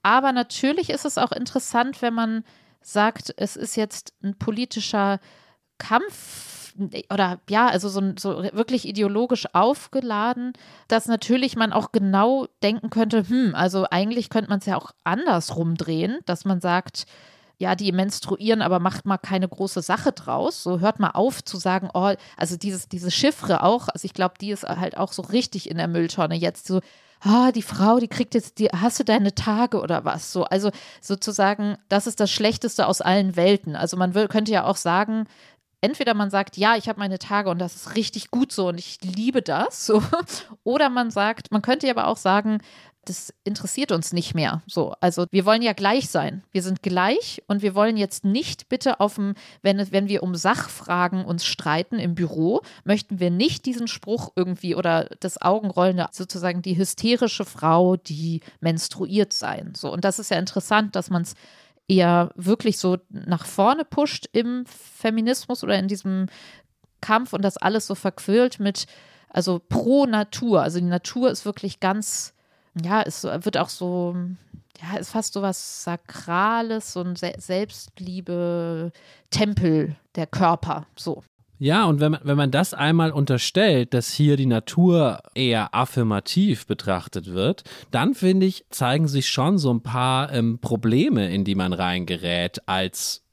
Aber natürlich ist es auch interessant, wenn man sagt, es ist jetzt ein politischer Kampf oder ja, also so, so wirklich ideologisch aufgeladen, dass natürlich man auch genau denken könnte, hm, also eigentlich könnte man es ja auch andersrum drehen, dass man sagt, ja, die menstruieren, aber macht mal keine große Sache draus. So hört mal auf zu sagen, oh, also dieses, diese Chiffre auch, also ich glaube, die ist halt auch so richtig in der Mülltonne jetzt so. Ah, die Frau, die kriegt jetzt, die, hast du deine Tage oder was? So, also sozusagen, das ist das Schlechteste aus allen Welten. Also man könnte ja auch sagen, entweder man sagt, ja, ich habe meine Tage und das ist richtig gut so und ich liebe das, so, oder man sagt, man könnte aber auch sagen, das interessiert uns nicht mehr. So, also wir wollen ja gleich sein. Wir sind gleich und wir wollen jetzt nicht bitte auf dem, wenn, wenn wir um Sachfragen uns streiten im Büro, möchten wir nicht diesen Spruch irgendwie oder das Augenrollende, sozusagen die hysterische Frau, die menstruiert sein. So, und das ist ja interessant, dass man es eher wirklich so nach vorne pusht im Feminismus oder in diesem Kampf und das alles so verquirlt mit, also pro Natur. Also die Natur ist wirklich ganz, ja, es wird auch so, ja, ist fast so was Sakrales, so ein Selbstliebe-Tempel der Körper, so. Ja, und wenn man, wenn man das einmal unterstellt, dass hier die Natur eher affirmativ betrachtet wird, dann finde ich, zeigen sich schon so ein paar ähm, Probleme, in die man reingerät als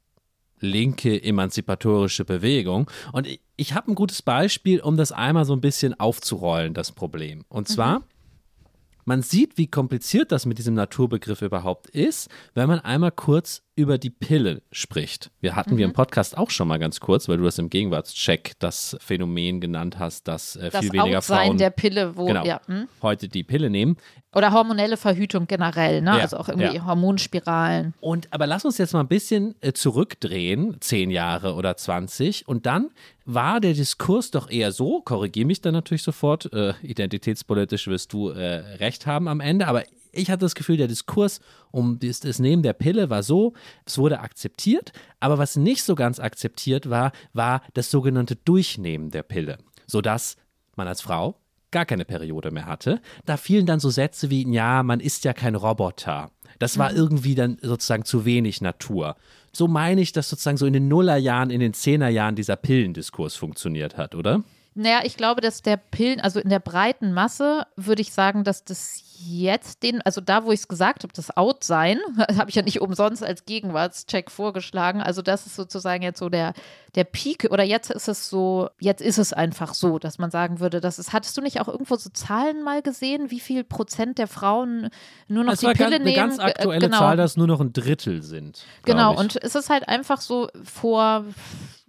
linke emanzipatorische Bewegung. Und ich, ich habe ein gutes Beispiel, um das einmal so ein bisschen aufzurollen, das Problem. Und zwar, mhm. man sieht, wie kompliziert das mit diesem Naturbegriff überhaupt ist, wenn man einmal kurz über die Pille spricht. Wir hatten mhm. wir im Podcast auch schon mal ganz kurz, weil du das im Gegenwartscheck das Phänomen genannt hast, dass äh, viel das weniger Outsein Frauen der Pille, wo genau, ja, hm? heute die Pille nehmen. Oder hormonelle Verhütung generell, ne? Ja, also auch irgendwie ja. Hormonspiralen. Und aber lass uns jetzt mal ein bisschen äh, zurückdrehen, zehn Jahre oder 20, und dann war der Diskurs doch eher so, korrigiere mich dann natürlich sofort, äh, identitätspolitisch wirst du äh, recht haben am Ende, aber ich hatte das Gefühl, der Diskurs um das, das Nehmen der Pille war so, es wurde akzeptiert, aber was nicht so ganz akzeptiert war, war das sogenannte Durchnehmen der Pille, sodass man als Frau gar keine Periode mehr hatte. Da fielen dann so Sätze wie, ja, man ist ja kein Roboter. Das war mhm. irgendwie dann sozusagen zu wenig Natur. So meine ich, dass sozusagen so in den Nullerjahren, in den Zehnerjahren dieser Pillendiskurs funktioniert hat, oder? Naja, ich glaube, dass der Pillen, also in der breiten Masse würde ich sagen, dass das jetzt den, also da, wo ich es gesagt habe, das Out-Sein, habe ich ja nicht umsonst als Gegenwartscheck vorgeschlagen. Also das ist sozusagen jetzt so der, der Peak oder jetzt ist es so, jetzt ist es einfach so, dass man sagen würde, dass es, hattest du nicht auch irgendwo so Zahlen mal gesehen, wie viel Prozent der Frauen nur noch das die war Pille ganz, nehmen? Eine ganz aktuelle genau. Zahl, dass nur noch ein Drittel sind. Genau, und es ist halt einfach so vor,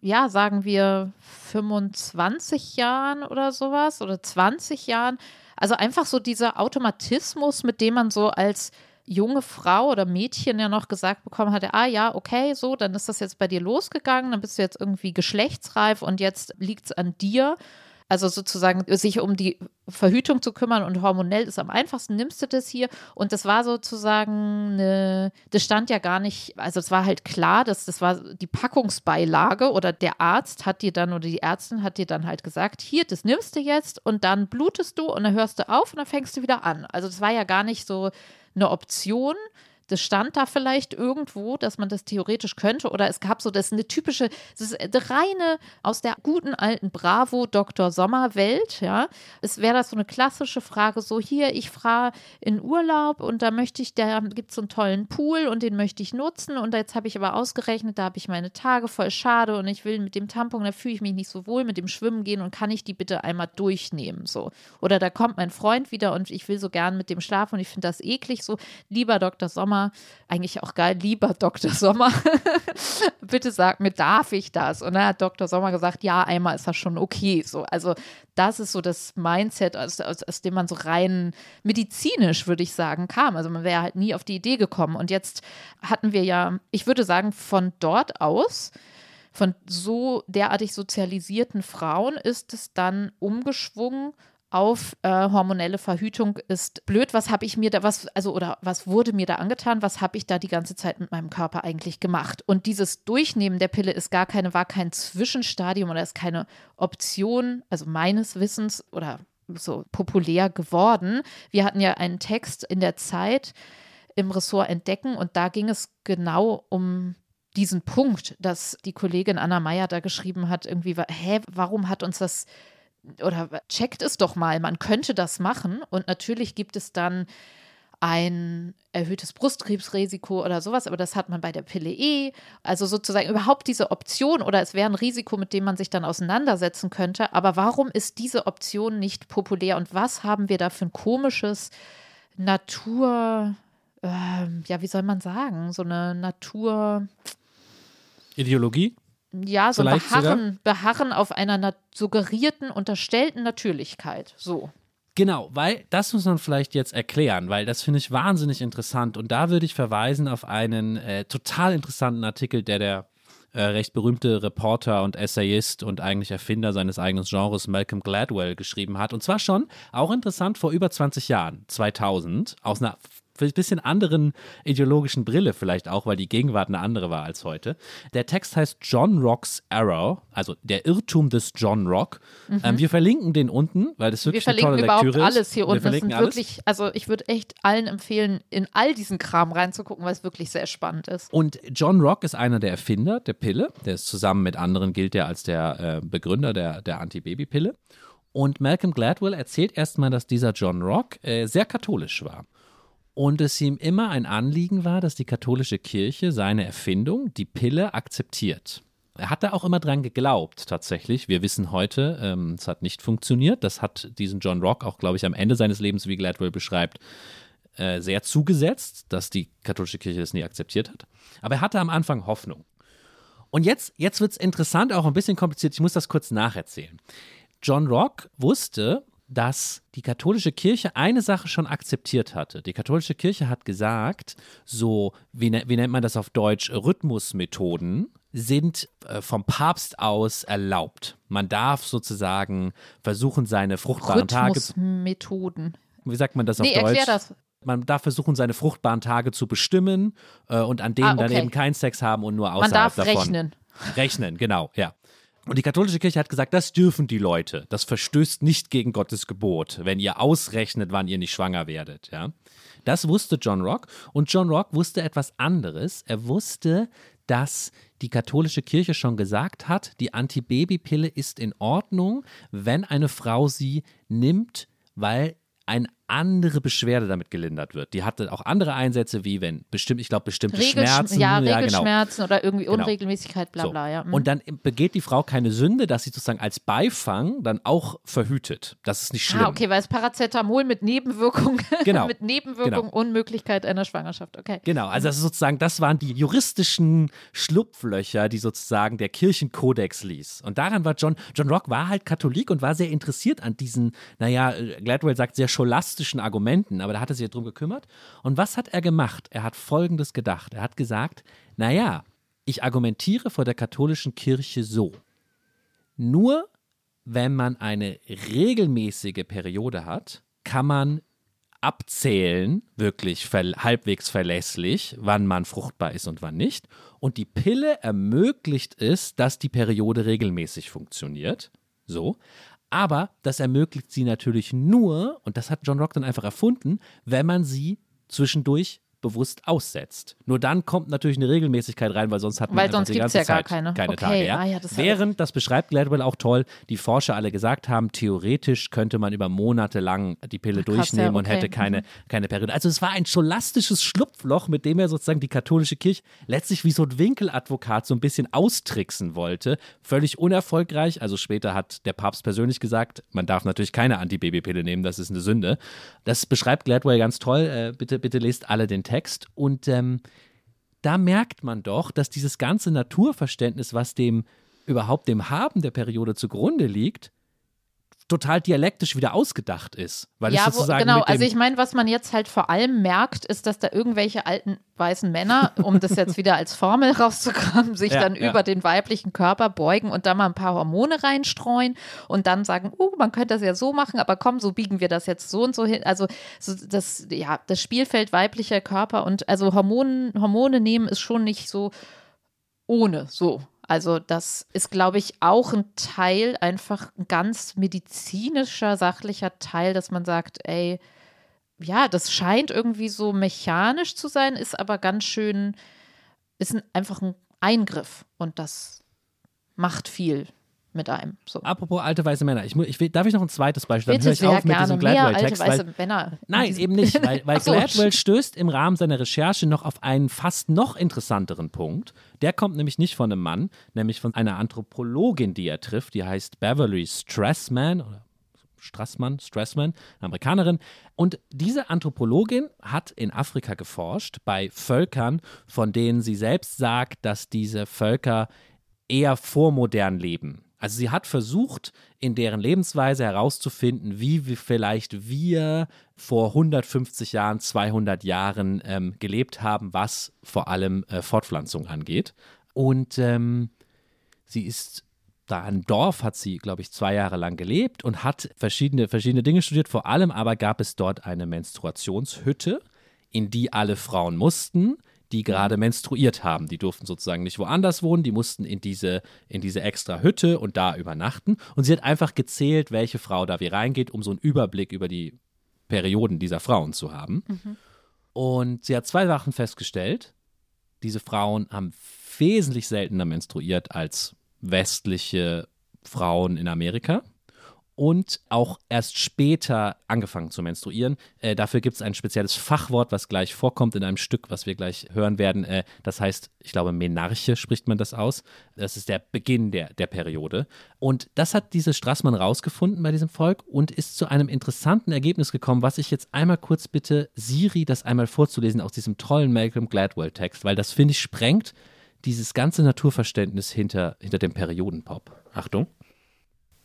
ja, sagen wir 25 Jahren oder sowas oder 20 Jahren also einfach so dieser Automatismus, mit dem man so als junge Frau oder Mädchen ja noch gesagt bekommen hatte, ah ja, okay, so, dann ist das jetzt bei dir losgegangen, dann bist du jetzt irgendwie geschlechtsreif und jetzt liegt es an dir. Also sozusagen sich um die Verhütung zu kümmern und hormonell ist am einfachsten, nimmst du das hier. Und das war sozusagen eine, das stand ja gar nicht, also es war halt klar, dass das war die Packungsbeilage oder der Arzt hat dir dann oder die Ärztin hat dir dann halt gesagt, hier, das nimmst du jetzt und dann blutest du und dann hörst du auf und dann fängst du wieder an. Also das war ja gar nicht so eine Option, das stand da vielleicht irgendwo, dass man das theoretisch könnte. Oder es gab so, das ist eine typische, das ist eine reine aus der guten alten Bravo Dr. Sommer Welt, ja. Es wäre das so eine klassische Frage, so hier, ich fahre in Urlaub und da möchte ich, da gibt es so einen tollen Pool und den möchte ich nutzen. Und jetzt habe ich aber ausgerechnet, da habe ich meine Tage voll schade und ich will mit dem Tampon, da fühle ich mich nicht so wohl, mit dem Schwimmen gehen und kann ich die bitte einmal durchnehmen, so. Oder da kommt mein Freund wieder und ich will so gern mit dem schlafen und ich finde das eklig, so, lieber Dr. Sommer, Sommer, eigentlich auch geil, lieber Dr. Sommer, bitte sag mir, darf ich das? Und dann hat Dr. Sommer gesagt, ja, einmal ist das schon okay. So, also das ist so das Mindset, aus, aus, aus dem man so rein medizinisch, würde ich sagen, kam. Also man wäre halt nie auf die Idee gekommen. Und jetzt hatten wir ja, ich würde sagen, von dort aus von so derartig sozialisierten Frauen ist es dann umgeschwungen auf äh, hormonelle Verhütung ist blöd. Was habe ich mir da, was, also oder was wurde mir da angetan? Was habe ich da die ganze Zeit mit meinem Körper eigentlich gemacht? Und dieses Durchnehmen der Pille ist gar keine, war kein Zwischenstadium oder ist keine Option, also meines Wissens oder so populär geworden. Wir hatten ja einen Text in der Zeit im Ressort Entdecken und da ging es genau um diesen Punkt, dass die Kollegin Anna Meyer da geschrieben hat, irgendwie, hä, warum hat uns das oder checkt es doch mal, man könnte das machen. Und natürlich gibt es dann ein erhöhtes Brustkrebsrisiko oder sowas, aber das hat man bei der Pille eh. Also sozusagen überhaupt diese Option oder es wäre ein Risiko, mit dem man sich dann auseinandersetzen könnte. Aber warum ist diese Option nicht populär und was haben wir da für ein komisches Natur, äh, ja, wie soll man sagen, so eine Natur. Ideologie? Ja, so beharren, beharren auf einer suggerierten, unterstellten Natürlichkeit. So. Genau, weil das muss man vielleicht jetzt erklären, weil das finde ich wahnsinnig interessant. Und da würde ich verweisen auf einen äh, total interessanten Artikel, der der äh, recht berühmte Reporter und Essayist und eigentlich Erfinder seines eigenen Genres Malcolm Gladwell geschrieben hat. Und zwar schon, auch interessant, vor über 20 Jahren, 2000, aus einer ein bisschen anderen ideologischen Brille vielleicht auch, weil die Gegenwart eine andere war als heute. Der Text heißt John Rock's Error, also der Irrtum des John Rock. Mhm. Ähm, wir verlinken den unten, weil das wirklich eine tolle Lektüre ist. Wir verlinken alles hier unten. Das sind wirklich, also ich würde echt allen empfehlen, in all diesen Kram reinzugucken, weil es wirklich sehr spannend ist. Und John Rock ist einer der Erfinder der Pille. Der ist zusammen mit anderen gilt er als der äh, Begründer der, der Anti-Baby-Pille. Und Malcolm Gladwell erzählt erstmal, dass dieser John Rock äh, sehr katholisch war und es ihm immer ein Anliegen war, dass die katholische Kirche seine Erfindung, die Pille, akzeptiert. Er hat da auch immer dran geglaubt, tatsächlich. Wir wissen heute, ähm, es hat nicht funktioniert. Das hat diesen John Rock auch, glaube ich, am Ende seines Lebens, wie Gladwell beschreibt, äh, sehr zugesetzt, dass die katholische Kirche das nie akzeptiert hat. Aber er hatte am Anfang Hoffnung. Und jetzt, jetzt wird es interessant, auch ein bisschen kompliziert. Ich muss das kurz nacherzählen. John Rock wusste, dass die katholische Kirche eine Sache schon akzeptiert hatte. Die katholische Kirche hat gesagt, so, wie, ne, wie nennt man das auf Deutsch, Rhythmusmethoden sind äh, vom Papst aus erlaubt. Man darf sozusagen versuchen, seine fruchtbaren Tage. Rhythmusmethoden. Wie sagt man das auf nee, Deutsch? Erklär das. Man darf versuchen, seine fruchtbaren Tage zu bestimmen äh, und an denen ah, okay. dann eben keinen Sex haben und nur außerhalb Man darf davon. rechnen. Rechnen, genau, ja. Und die katholische Kirche hat gesagt, das dürfen die Leute. Das verstößt nicht gegen Gottes Gebot, wenn ihr ausrechnet, wann ihr nicht schwanger werdet. Ja? Das wusste John Rock. Und John Rock wusste etwas anderes. Er wusste, dass die katholische Kirche schon gesagt hat, die Antibabypille ist in Ordnung, wenn eine Frau sie nimmt, weil ein andere Beschwerde damit gelindert wird. Die hatte auch andere Einsätze, wie wenn bestimmt, ich glaube, bestimmte Regelsch Schmerzen. Ja, Regelschmerzen ja, genau. oder irgendwie genau. Unregelmäßigkeit, bla bla. So. Ja. Mhm. Und dann begeht die Frau keine Sünde, dass sie sozusagen als Beifang dann auch verhütet. Das ist nicht ah, schlimm. Ah, okay, weil es Paracetamol mit Nebenwirkung, genau. mit Nebenwirkung, genau. Unmöglichkeit einer Schwangerschaft. Okay. Genau, also das ist sozusagen, das waren die juristischen Schlupflöcher, die sozusagen der Kirchenkodex ließ. Und daran war John, John Rock war halt Katholik und war sehr interessiert an diesen, naja, Gladwell sagt sehr scholastischen juristischen Argumenten, aber da hat er sich darum gekümmert. Und was hat er gemacht? Er hat Folgendes gedacht. Er hat gesagt, naja, ich argumentiere vor der katholischen Kirche so. Nur wenn man eine regelmäßige Periode hat, kann man abzählen, wirklich ver halbwegs verlässlich, wann man fruchtbar ist und wann nicht. Und die Pille ermöglicht es, dass die Periode regelmäßig funktioniert. So. Aber das ermöglicht sie natürlich nur, und das hat John Rock dann einfach erfunden, wenn man sie zwischendurch bewusst aussetzt. Nur dann kommt natürlich eine Regelmäßigkeit rein, weil sonst hat man Weil sonst die ganze ja gar Zeit keine. keine Okay, Tage. Ja? ah ja, das Während, das beschreibt Gladwell auch toll, die Forscher alle gesagt haben, theoretisch könnte man über Monate lang die Pille krass, durchnehmen ja, und okay. hätte keine, Mhm. keine Periode. Also es war ein scholastisches Schlupfloch, mit dem er sozusagen die katholische Kirche letztlich wie so ein Winkeladvokat so ein bisschen austricksen wollte. Völlig unerfolgreich. Also später hat der Papst persönlich gesagt, man darf natürlich keine Antibabypille nehmen, das ist eine Sünde. Das beschreibt Gladwell ganz toll. Äh, bitte, bitte lest alle den Text. Und ähm, da merkt man doch, dass dieses ganze Naturverständnis, was dem überhaupt dem Haben der Periode zugrunde liegt, total dialektisch wieder ausgedacht ist. Weil ja, es wo, sozusagen genau. mit dem, Also ich meine, was man jetzt halt vor allem merkt, ist, dass da irgendwelche alten weißen Männer, um das jetzt wieder als Formel rauszukramen, sich Ja, dann ja. über den weiblichen Körper beugen und da mal ein paar Hormone reinstreuen und dann sagen, oh, man könnte das ja so machen, aber komm, so biegen wir das jetzt so und so hin. Also so das, ja, das Spielfeld weiblicher Körper und also Hormonen, Hormone nehmen ist schon nicht so ohne so. Also das ist, glaube ich, auch ein Teil, einfach ein ganz medizinischer, sachlicher Teil, dass man sagt, ey, ja, das scheint irgendwie so mechanisch zu sein, ist aber ganz schön, ist ein, einfach ein Eingriff. Und das macht viel mit einem. So. Apropos alte weiße Männer, ich, ich darf ich noch ein zweites Beispiel? Dann Bitte höre ich auf mit diesem alte Gladwell-Text, weiße Männer. Nein, eben nicht, weil, weil so. Gladwell stößt im Rahmen seiner Recherche noch auf einen fast noch interessanteren Punkt. Der kommt nämlich nicht von einem Mann, nämlich von einer Anthropologin, die er trifft, die heißt Beverly Strassman oder Strassmann, Strassman, eine Amerikanerin. Und diese Anthropologin hat in Afrika geforscht bei Völkern, von denen sie selbst sagt, dass diese Völker eher vormodern leben. Also sie hat versucht, in deren Lebensweise herauszufinden, wie wir vielleicht wir vor 150 Jahren, 200 Jahren ähm, gelebt haben, was vor allem äh, Fortpflanzung angeht. Und ähm, sie ist da im Dorf, hat sie, glaube ich, zwei Jahre lang gelebt und hat verschiedene, verschiedene Dinge studiert. Vor allem aber gab es dort eine Menstruationshütte, in die alle Frauen mussten, die gerade menstruiert haben. Die durften sozusagen nicht woanders wohnen, die mussten in diese, in diese extra Hütte und da übernachten. Und sie hat einfach gezählt, welche Frau da wie reingeht, um so einen Überblick über die Perioden dieser Frauen zu haben. Und sie hat zwei Sachen festgestellt. Diese Frauen haben wesentlich seltener menstruiert als westliche Frauen in Amerika und auch erst später angefangen zu menstruieren. Äh, dafür gibt es ein spezielles Fachwort, was gleich vorkommt in einem Stück, was wir gleich hören werden. Äh, das heißt, ich glaube, Menarche spricht man das aus. Das ist der Beginn der, der Periode. Und das hat diese Strassmann rausgefunden bei diesem Volk und ist zu einem interessanten Ergebnis gekommen, was ich jetzt einmal kurz bitte Siri, das einmal vorzulesen aus diesem tollen Malcolm Gladwell-Text, weil das, finde ich, sprengt dieses ganze Naturverständnis hinter, hinter dem Periodenpop. Achtung.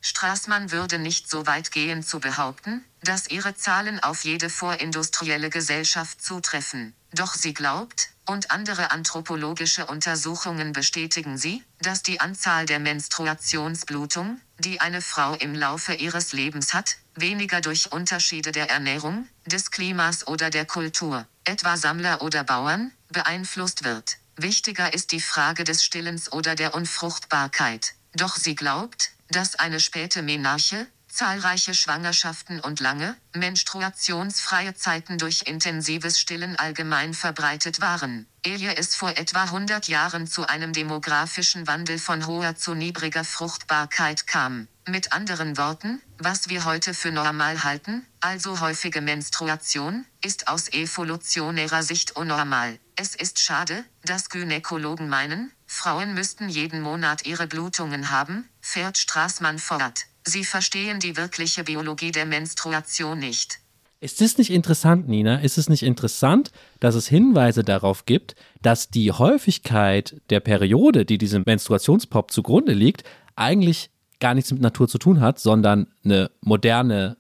Straßmann würde nicht so weit gehen zu behaupten, dass ihre Zahlen auf jede vorindustrielle Gesellschaft zutreffen. Doch sie glaubt, und andere anthropologische Untersuchungen bestätigen sie, dass die Anzahl der Menstruationsblutung, die eine Frau im Laufe ihres Lebens hat, weniger durch Unterschiede der Ernährung, des Klimas oder der Kultur, etwa Sammler oder Bauern, beeinflusst wird. Wichtiger ist die Frage des Stillens oder der Unfruchtbarkeit. Doch sie glaubt, dass eine späte Menarche, zahlreiche Schwangerschaften und lange, menstruationsfreie Zeiten durch intensives Stillen allgemein verbreitet waren. Ehe es vor etwa 100 Jahren zu einem demografischen Wandel von hoher zu niedriger Fruchtbarkeit kam. Mit anderen Worten, was wir heute für normal halten, also häufige Menstruation, ist aus evolutionärer Sicht unnormal. Es ist schade, dass Gynäkologen meinen, Frauen müssten jeden Monat ihre Blutungen haben, fährt Straßmann fort. Sie verstehen die wirkliche Biologie der Menstruation nicht. Ist es nicht interessant, Nina? Ist es nicht interessant, dass es Hinweise darauf gibt, dass die Häufigkeit der Periode, die diesem Menstruationspop zugrunde liegt, eigentlich gar nichts mit Natur zu tun hat, sondern eine moderne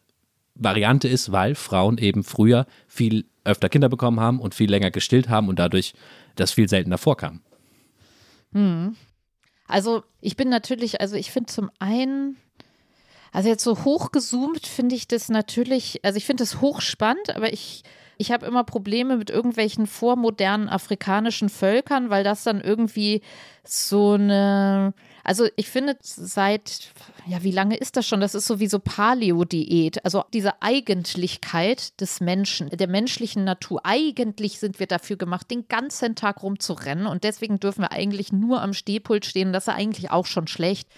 Variante ist, weil Frauen eben früher viel öfter Kinder bekommen haben und viel länger gestillt haben und dadurch das viel seltener vorkam. Also ich bin natürlich, also ich finde zum einen, Also jetzt so hochgezoomt finde ich das natürlich, also ich finde das hochspannend, aber ich, ich habe immer Probleme mit irgendwelchen vormodernen afrikanischen Völkern, weil das dann irgendwie so eine, also ich finde seit, ja, wie lange ist das schon? Das ist sowieso Paleo-Diät. Also diese Eigentlichkeit des Menschen, der menschlichen Natur. Eigentlich sind wir dafür gemacht, den ganzen Tag rumzurennen und deswegen dürfen wir eigentlich nur am Stehpult stehen. Das ist eigentlich auch schon schlecht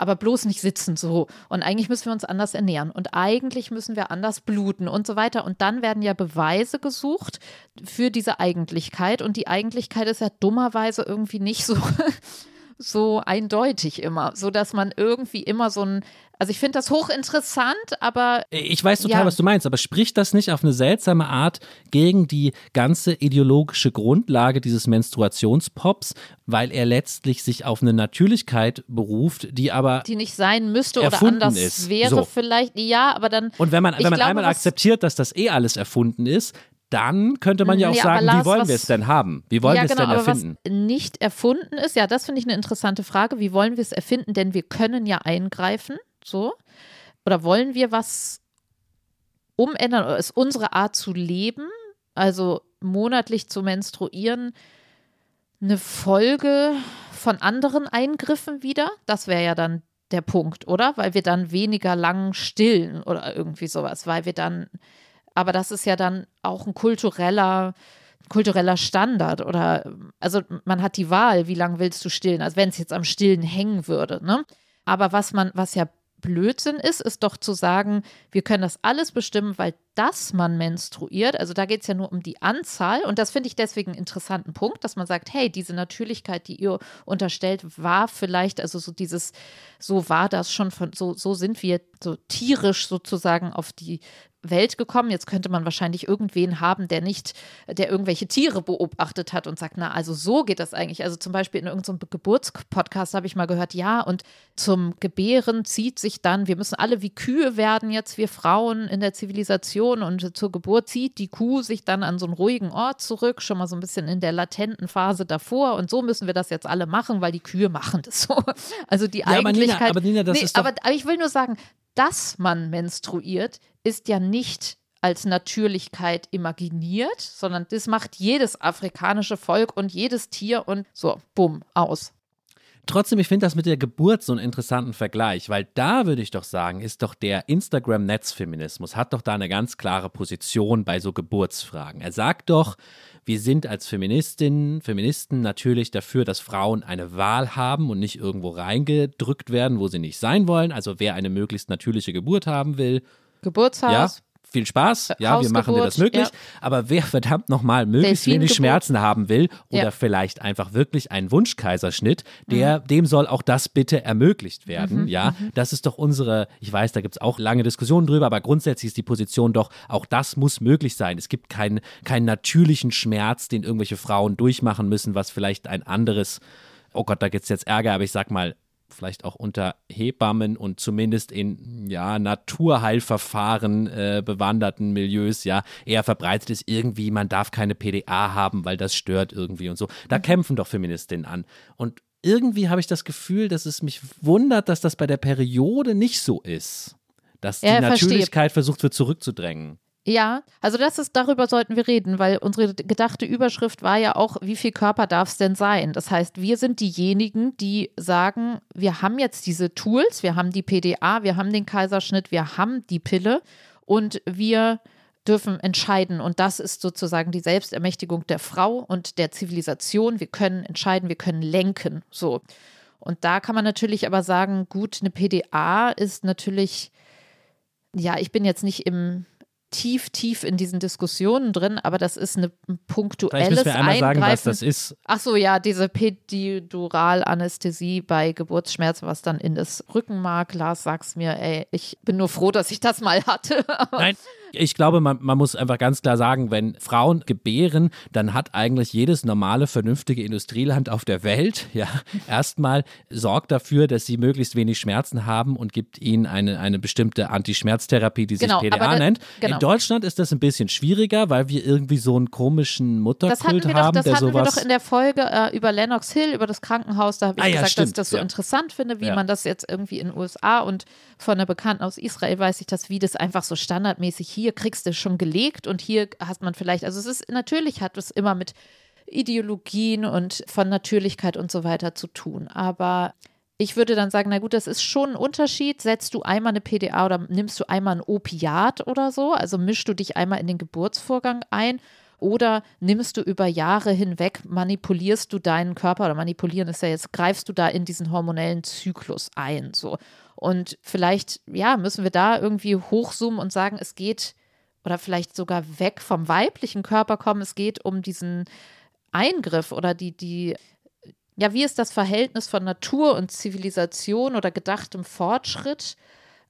aber bloß nicht sitzen so. Und eigentlich müssen wir uns anders ernähren und eigentlich müssen wir anders bluten und so weiter. Und dann werden ja Beweise gesucht für diese Eigentlichkeit und die Eigentlichkeit ist ja dummerweise irgendwie nicht so so eindeutig immer, so dass man irgendwie immer so ein also ich finde das hochinteressant, aber ich weiß total, ja. was du meinst, aber spricht das nicht auf eine seltsame Art gegen die ganze ideologische Grundlage dieses Menstruationspops, weil er letztlich sich auf eine Natürlichkeit beruft, die aber die nicht sein müsste oder anders ist. wäre so. vielleicht. Ja, aber dann und wenn man wenn man glaube, einmal akzeptiert, dass das eh alles erfunden ist, dann könnte man ja auch nee, sagen, Lars, wie wollen wir es denn haben? Wie wollen ja, wir es genau, denn erfinden? was nicht erfunden ist, ja, das finde ich eine interessante Frage. Wie wollen wir es erfinden? Denn wir können ja eingreifen, so. Oder wollen wir was umändern? Oder ist unsere Art zu leben, also monatlich zu menstruieren, eine Folge von anderen Eingriffen wieder? Das wäre ja dann der Punkt, oder? Weil wir dann weniger lang stillen oder irgendwie sowas, weil wir dann aber das ist ja dann auch ein kultureller kultureller Standard oder also man hat die Wahl, wie lange willst du stillen, also wenn es jetzt am Stillen hängen würde, ne? Aber was man, was ja Blödsinn ist, ist doch zu sagen, wir können das alles bestimmen, weil dass man menstruiert, also da geht es ja nur um die Anzahl und das finde ich deswegen einen interessanten Punkt, dass man sagt, hey, diese Natürlichkeit, die ihr unterstellt, war vielleicht, also so dieses, so war das schon von, so, so sind wir so tierisch sozusagen auf die Welt gekommen. Jetzt könnte man wahrscheinlich irgendwen haben, der nicht, der irgendwelche Tiere beobachtet hat und sagt, na, also so geht das eigentlich. Also zum Beispiel in irgendeinem Geburtspodcast habe ich mal gehört, ja, und zum Gebären zieht sich dann, wir müssen alle wie Kühe werden jetzt, wir Frauen in der Zivilisation und zur Geburt zieht die Kuh sich dann an so einen ruhigen Ort zurück, schon mal so ein bisschen in der latenten Phase davor und so müssen wir das jetzt alle machen, weil die Kühe machen das so. Also die ja, Eigentlichkeit. Aber Nina, aber Nina das nee, ist aber, aber ich will nur sagen, dass man menstruiert, ist ja nicht als Natürlichkeit imaginiert, sondern das macht jedes afrikanische Volk und jedes Tier und so, bumm, aus. Trotzdem, ich finde das mit der Geburt so einen interessanten Vergleich, weil da würde ich doch sagen, ist doch der Instagram-Netzfeminismus, hat doch da eine ganz klare Position bei so Geburtsfragen. Er sagt doch, wir sind als Feministinnen, Feministen natürlich dafür, dass Frauen eine Wahl haben und nicht irgendwo reingedrückt werden, wo sie nicht sein wollen. Also wer eine möglichst natürliche Geburt haben will. Geburtshaus. Ja, viel Spaß, ja, wir machen dir das möglich. Ja. Aber wer verdammt nochmal möglichst wenig Schmerzen haben will oder ja. vielleicht einfach wirklich einen Wunschkaiserschnitt, der, mhm. dem soll auch das bitte ermöglicht werden. Mhm. Ja, mhm. das ist doch unsere, ich weiß, da gibt es auch lange Diskussionen drüber, aber grundsätzlich ist die Position doch, auch das muss möglich sein. Es gibt keinen, keinen natürlichen Schmerz, den irgendwelche Frauen durchmachen müssen, was vielleicht ein anderes oh Gott, da gibt es jetzt Ärger, aber ich sag mal, vielleicht auch unter Hebammen und zumindest in ja, Naturheilverfahren äh, bewanderten Milieus ja eher verbreitet ist, irgendwie, man darf keine PDA haben, weil das stört irgendwie und so. Da mhm. kämpfen doch Feministinnen an. Und irgendwie habe ich das Gefühl, dass es mich wundert, dass das bei der Periode nicht so ist. Dass die ja, Natürlichkeit versucht wird zurückzudrängen. Ja, also das ist, darüber sollten wir reden, weil unsere gedachte Überschrift war ja auch, wie viel Körper darf es denn sein? Das heißt, wir sind diejenigen, die sagen, wir haben jetzt diese Tools, wir haben die PDA, wir haben den Kaiserschnitt, wir haben die Pille und wir dürfen entscheiden. Und das ist sozusagen die Selbstermächtigung der Frau und der Zivilisation. Wir können entscheiden, wir können lenken. So. Und da kann man natürlich aber sagen, gut, eine PDA ist natürlich, ja, ich bin jetzt nicht im tief, tief in diesen Diskussionen drin, aber das ist eine punktuelles wir einmal Eingreifen. sagen, was das ist. Ach so, ja, diese Peduralanästhesie bei Geburtsschmerzen, was dann in das Rückenmark, Lars, sag's mir, ey, ich bin nur froh, dass ich das mal hatte. Nein, Ich glaube, man, man muss einfach ganz klar sagen, wenn Frauen gebären, dann hat eigentlich jedes normale, vernünftige Industrieland auf der Welt ja erstmal sorgt dafür, dass sie möglichst wenig Schmerzen haben und gibt ihnen eine, eine bestimmte Antischmerztherapie, die sich Genau, PDA nennt. genau. In Deutschland ist das ein bisschen schwieriger, weil wir irgendwie so einen komischen Das hatten Mutterkult wir doch, haben, das der hatten wir sowas. doch in der Folge äh, über Lennox Hill, über das Krankenhaus. Da habe ich Ah ja, gesagt, dass ich stimmt, das so ja. interessant finde, wie Ja. man das jetzt irgendwie in den USA und von einer Bekannten aus Israel weiß ich das, wie das einfach so standardmäßig hier kriegst du schon gelegt und hier hast man vielleicht, also es ist natürlich hat es immer mit Ideologien und von Natürlichkeit und so weiter zu tun. Aber ich würde dann sagen, na gut, das ist schon ein Unterschied. Setzt du einmal eine PDA oder nimmst du einmal ein Opiat oder so? Also mischst du dich einmal in den Geburtsvorgang ein oder nimmst du über Jahre hinweg, manipulierst du deinen Körper oder manipulieren ist ja jetzt, greifst du da in diesen hormonellen Zyklus ein, so. Und vielleicht, ja, müssen wir da irgendwie hochzoomen und sagen, es geht oder vielleicht sogar weg vom weiblichen Körper kommen, es geht um diesen Eingriff oder die, die, ja, wie ist das Verhältnis von Natur und Zivilisation oder gedachtem Fortschritt?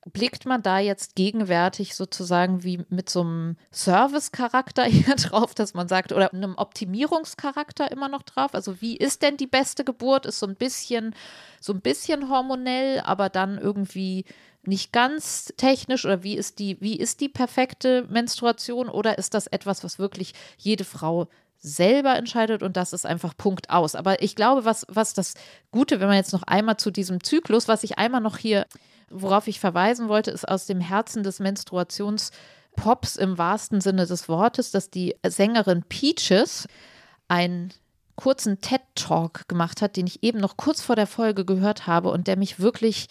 Blickt man da jetzt gegenwärtig sozusagen wie mit so einem Service-Charakter hier drauf, dass man sagt, oder einem Optimierungscharakter immer noch drauf? Also wie ist denn die beste Geburt? Ist so ein bisschen, so ein bisschen hormonell, aber dann irgendwie nicht ganz technisch oder wie ist die, wie ist die perfekte Menstruation oder ist das etwas, was wirklich jede Frau selber entscheidet und das ist einfach Punkt aus. Aber ich glaube, was, was das Gute, wenn man jetzt noch einmal zu diesem Zyklus, was ich einmal noch hier, worauf ich verweisen wollte, ist aus dem Herzen des Menstruationspops im wahrsten Sinne des Wortes, dass die Sängerin Peaches einen kurzen TED-Talk gemacht hat, den ich eben noch kurz vor der Folge gehört habe und der mich wirklich,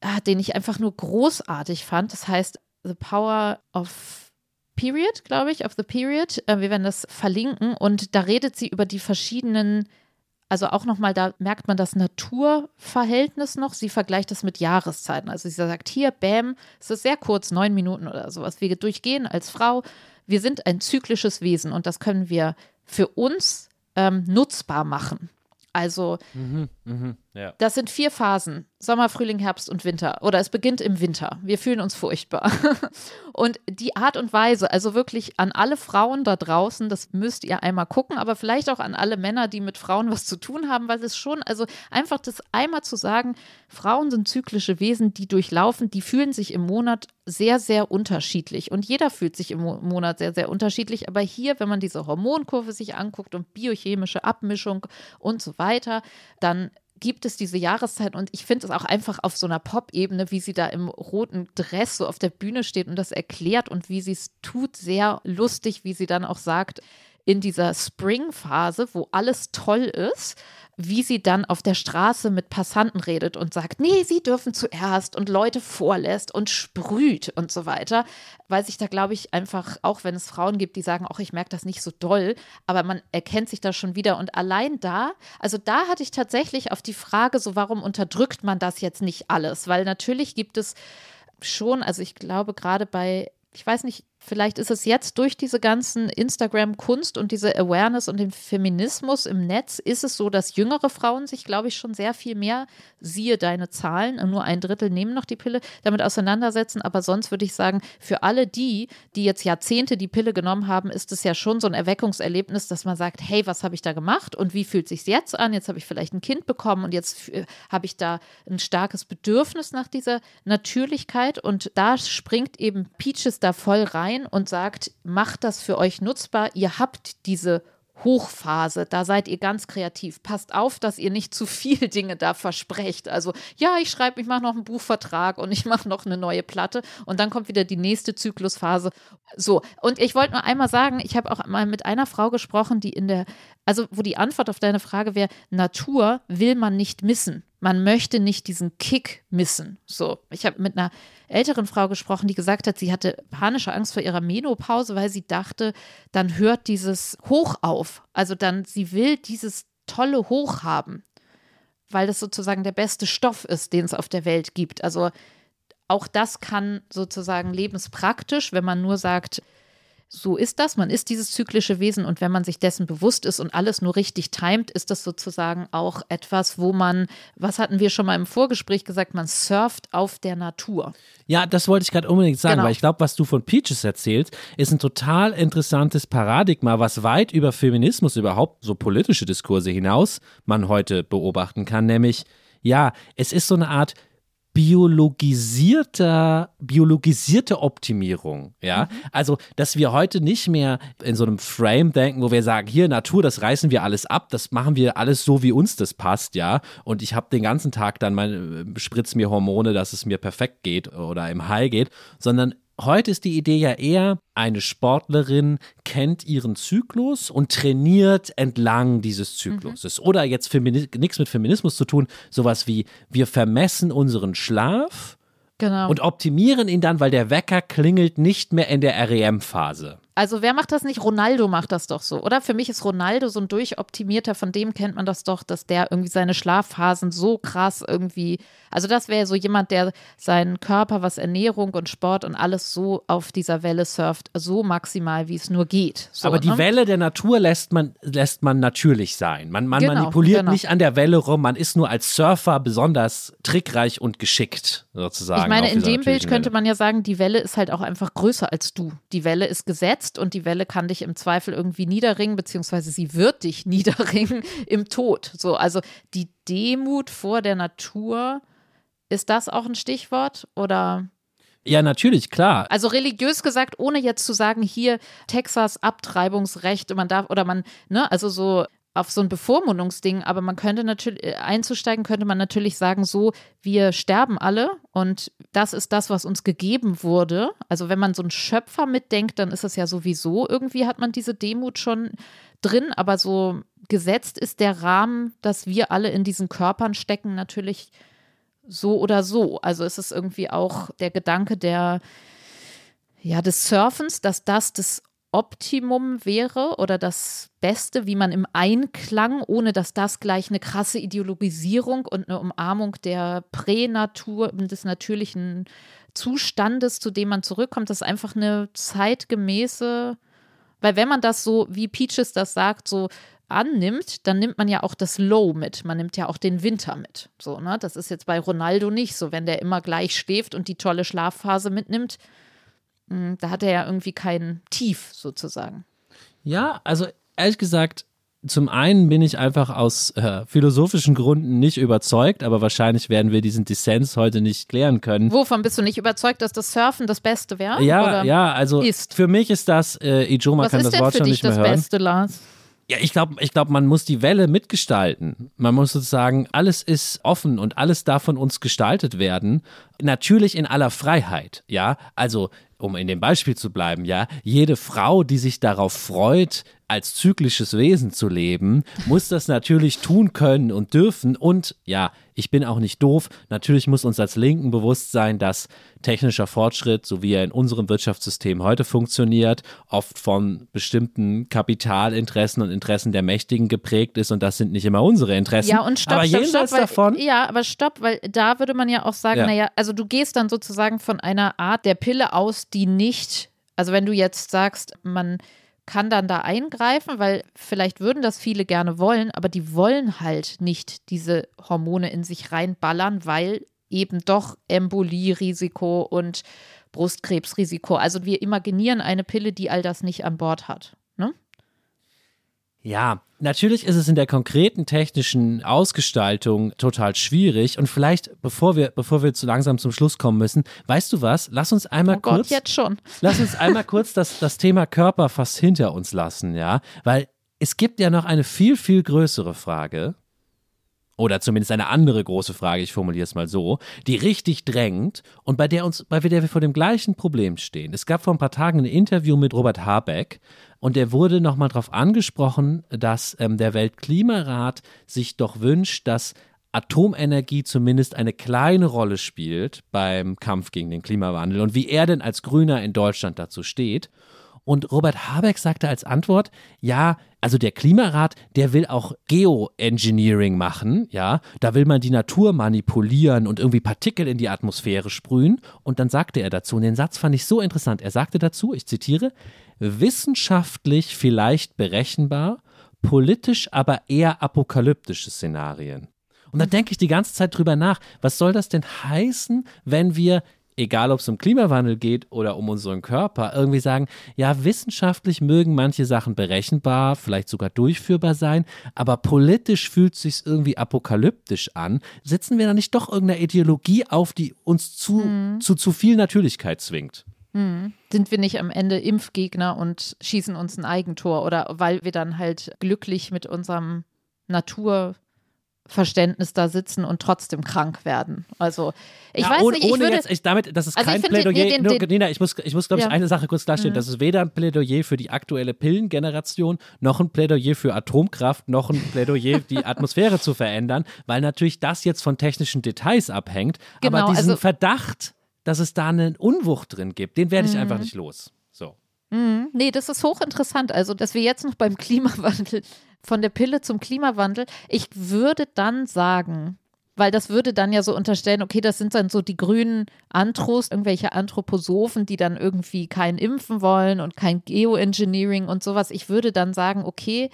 ah, den ich einfach nur großartig fand. Das heißt The Power of Period, glaube ich, of the Period. Äh, wir werden das verlinken und da redet sie über die verschiedenen, also auch nochmal, da merkt man das Naturverhältnis noch. Sie vergleicht das mit Jahreszeiten. Also sie sagt hier, bam, es ist sehr kurz, neun Minuten oder sowas. Wir durchgehen als Frau. Wir sind ein zyklisches Wesen und das können wir für uns ähm, nutzbar machen. Also ja. das sind vier Phasen. Sommer, Frühling, Herbst und Winter. Oder es beginnt im Winter. Wir fühlen uns furchtbar. Und die Art und Weise, also wirklich an alle Frauen da draußen, das müsst ihr einmal gucken, aber vielleicht auch an alle Männer, die mit Frauen was zu tun haben, weil es schon, also einfach das einmal zu sagen, Frauen sind zyklische Wesen, die durchlaufen, die fühlen sich im Monat sehr, sehr unterschiedlich. Und jeder fühlt sich im Mo- Monat sehr, sehr unterschiedlich. Aber hier, wenn man diese Hormonkurve sich anguckt und biochemische Abmischung und so weiter, dann gibt es diese Jahreszeit und ich finde es auch einfach auf so einer Pop-Ebene, wie sie da im roten Dress so auf der Bühne steht und das erklärt und wie sie es tut, sehr lustig, wie sie dann auch sagt, in dieser Spring-Phase, wo alles toll ist, wie sie dann auf der Straße mit Passanten redet und sagt, nee, sie dürfen zuerst und Leute vorlässt und sprüht und so weiter, weil sich da, glaube ich, einfach, auch wenn es Frauen gibt, die sagen, auch ich merke das nicht so doll, aber man erkennt sich da schon wieder. Und allein da, also da hatte ich tatsächlich auf die Frage, so warum unterdrückt man das jetzt nicht alles, weil natürlich gibt es schon, also ich glaube gerade bei, ich weiß nicht, vielleicht ist es jetzt durch diese ganzen Instagram-Kunst und diese Awareness und den Feminismus im Netz, ist es so, dass jüngere Frauen sich, glaube ich, schon sehr viel mehr, siehe deine Zahlen, nur ein Drittel nehmen noch die Pille, damit auseinandersetzen. Aber sonst würde ich sagen, für alle die, die jetzt Jahrzehnte die Pille genommen haben, ist es ja schon so ein Erweckungserlebnis, dass man sagt, hey, was habe ich da gemacht und wie fühlt sich jetzt an? Jetzt habe ich vielleicht ein Kind bekommen und jetzt äh, habe ich da ein starkes Bedürfnis nach dieser Natürlichkeit und da springt eben Peaches da voll rein und sagt, macht das für euch nutzbar. Ihr habt diese Hochphase, da seid ihr ganz kreativ. Passt auf, dass ihr nicht zu viel Dinge da versprecht. Also, ja, ich schreibe, ich mache noch einen Buchvertrag und ich mache noch eine neue Platte und dann kommt wieder die nächste Zyklusphase. So, und ich wollte nur einmal sagen, ich habe auch mal mit einer Frau gesprochen, die in der, also wo die Antwort auf deine Frage wäre, Natur will man nicht missen. Man möchte nicht diesen Kick missen. So, ich habe mit einer älteren Frau gesprochen, die gesagt hat, sie hatte panische Angst vor ihrer Menopause, weil sie dachte, dann hört dieses Hoch auf. Also dann, sie will dieses tolle Hoch haben, weil das sozusagen der beste Stoff ist, den es auf der Welt gibt. Also auch das kann sozusagen lebenspraktisch, wenn man nur sagt, so ist das. Man ist dieses zyklische Wesen und wenn man sich dessen bewusst ist und alles nur richtig timet, ist das sozusagen auch etwas, wo man, was hatten wir schon mal im Vorgespräch gesagt, man surft auf der Natur. Ja, das wollte ich gerade unbedingt sagen, Genau. weil ich glaube, was du von Peaches erzählst, ist ein total interessantes Paradigma, was weit über Feminismus, überhaupt so politische Diskurse hinaus man heute beobachten kann, nämlich, ja, es ist so eine Art biologisierter, biologisierte Optimierung, ja. Also, dass wir heute nicht mehr in so einem Frame denken, wo wir sagen, hier Natur, das reißen wir alles ab, das machen wir alles so, wie uns das passt, ja. Und ich habe den ganzen Tag dann meine, spritz mir Hormone, dass es mir perfekt geht oder im High geht, sondern Heute ist die Idee ja eher, eine Sportlerin kennt ihren Zyklus und trainiert entlang dieses Zykluses. Oder jetzt nichts mit Feminismus zu tun, sowas wie, wir vermessen unseren Schlaf Genau. und optimieren ihn dann, weil der Wecker klingelt nicht mehr in der REM-Phase. Also wer macht das nicht? Ronaldo macht das doch so, oder? Für mich ist Ronaldo so ein durchoptimierter, von dem kennt man das doch, dass der irgendwie seine Schlafphasen so krass irgendwie, also das wäre so jemand, der seinen Körper, was Ernährung und Sport und alles so auf dieser Welle surft, so maximal, wie es nur geht. So, Aber die ne? Welle der Natur lässt man, lässt man natürlich sein. Man, man Genau, manipuliert genau. nicht an der Welle rum, man ist nur als Surfer besonders trickreich und geschickt, sozusagen. Ich meine, in dem Bild könnte man ja sagen, die Welle ist halt auch einfach größer als du. Die Welle ist gesetzt und die Welle kann dich im Zweifel irgendwie niederringen, beziehungsweise sie wird dich niederringen im Tod. So, also die Demut vor der Natur, ist das auch ein Stichwort? Oder Ja, natürlich, klar. also religiös gesagt, ohne jetzt zu sagen, hier Texas Abtreibungsrecht, man darf oder man, ne, also so auf so ein Bevormundungsding, aber man könnte natürlich, äh, einzusteigen könnte man natürlich sagen, so, wir sterben alle und das ist das, was uns gegeben wurde. Also wenn man so einen Schöpfer mitdenkt, dann ist es ja sowieso, irgendwie hat man diese Demut schon drin, aber so gesetzt ist der Rahmen, dass wir alle in diesen Körpern stecken, natürlich so oder so. Also ist es irgendwie auch der Gedanke der, ja, des Surfens, dass das das Optimum wäre oder das Beste, wie man im Einklang, ohne dass das gleich eine krasse Ideologisierung und eine Umarmung der Pränatur, des natürlichen Zustandes, zu dem man zurückkommt, das ist einfach eine zeitgemäße, weil wenn man das so, wie Peaches das sagt, so annimmt, dann nimmt man ja auch das Low mit. Man nimmt ja auch den Winter mit. So, ne? Das ist jetzt bei Ronaldo nicht so. Wenn der immer gleich schläft und die tolle Schlafphase mitnimmt, da hat er ja irgendwie kein Tief sozusagen. Ja, also ehrlich gesagt, zum einen bin ich einfach aus äh, philosophischen Gründen nicht überzeugt, aber wahrscheinlich werden wir diesen Dissens heute nicht klären können. Wovon bist du nicht überzeugt, dass das Surfen das Beste wäre? Ja, Oder ja, also ist? für mich ist das, äh, Ijoma Was kann ist das denn Wort für schon dich nicht mehr das hören. Beste, Lars? Ja, ich glaube, ich glaub, man muss die Welle mitgestalten. Man muss sozusagen, alles ist offen und alles darf von uns gestaltet werden. Natürlich in aller Freiheit, ja. Also, um in dem Beispiel zu bleiben, ja, jede Frau, die sich darauf freut, als zyklisches Wesen zu leben, muss das natürlich tun können und dürfen. Und ja, ich bin auch nicht doof. Natürlich muss uns als Linken bewusst sein, dass technischer Fortschritt, so wie er in unserem Wirtschaftssystem heute funktioniert, oft von bestimmten Kapitalinteressen und Interessen der Mächtigen geprägt ist. Und das sind nicht immer unsere Interessen. Ja, und stopp, Aber stopp, stopp, weil, davon. Ja, aber stopp, weil da würde man ja auch sagen, Ja. naja, also du gehst dann sozusagen von einer Art der Pille aus, die nicht, also wenn du jetzt sagst, man kann dann da eingreifen, weil vielleicht würden das viele gerne wollen, aber die wollen halt nicht diese Hormone in sich reinballern, weil eben doch Embolierisiko und Brustkrebsrisiko. Also wir imaginieren eine Pille, die all das nicht an Bord hat. Ne? Ja, natürlich ist es in der konkreten technischen Ausgestaltung total schwierig. Und vielleicht, bevor wir, bevor wir zu langsam zum Schluss kommen müssen, weißt du was? Lass uns einmal Oh Gott, kurz. jetzt schon. Lass uns einmal kurz das, das Thema Körper fast hinter uns lassen, ja? Weil es gibt ja noch eine viel, viel größere Frage. Oder zumindest eine andere große Frage, ich formuliere es mal so, die richtig drängt und bei der uns, bei der wir vor dem gleichen Problem stehen. Es gab vor ein paar Tagen ein Interview mit Robert Habeck und der wurde nochmal darauf angesprochen, dass ähm, der Weltklimarat sich doch wünscht, dass Atomenergie zumindest eine kleine Rolle spielt beim Kampf gegen den Klimawandel und wie er denn als Grüner in Deutschland dazu steht. Und Robert Habeck sagte als Antwort, ja, also der Klimarat, der will auch Geoengineering machen, ja, da will man die Natur manipulieren und irgendwie Partikel in die Atmosphäre sprühen. Und dann sagte er dazu, und den Satz fand ich so interessant, er sagte dazu, ich zitiere, wissenschaftlich vielleicht berechenbar, politisch aber eher apokalyptische Szenarien. Und da denke ich die ganze Zeit drüber nach, was soll das denn heißen, wenn wir egal ob es um Klimawandel geht oder um unseren Körper, irgendwie sagen, ja, wissenschaftlich mögen manche Sachen berechenbar, vielleicht sogar durchführbar sein, aber politisch fühlt es sich irgendwie apokalyptisch an. Setzen wir da nicht doch irgendeine Ideologie auf, die uns zu, mhm. zu, zu viel Natürlichkeit zwingt? Mhm. Sind wir nicht am Ende Impfgegner und schießen uns ein Eigentor oder weil wir dann halt glücklich mit unserem Natur Verständnis da sitzen und trotzdem krank werden. Also ich ja, weiß ohne, nicht, ich ohne würde, jetzt, ich, damit, das ist also kein Plädoyer. Den, den, den, Nina, ich muss, ich muss glaube ich, eine Sache kurz klarstellen. Mhm. Das ist weder ein Plädoyer für die aktuelle Pillengeneration, noch ein Plädoyer für Atomkraft, noch ein Plädoyer, die Atmosphäre zu verändern, weil natürlich das jetzt von technischen Details abhängt. Genau, aber diesen also, Verdacht, dass es da einen Unwucht drin gibt, den werde ich mhm. einfach nicht los. So. Mhm. Nee, das ist hochinteressant. Also, dass wir jetzt noch beim Klimawandel von der Pille zum Klimawandel. Ich würde dann sagen, weil das würde dann ja so unterstellen, okay, das sind dann so die grünen Antros, irgendwelche Anthroposophen, die dann irgendwie kein Impfen wollen und kein Geoengineering und sowas. Ich würde dann sagen, okay,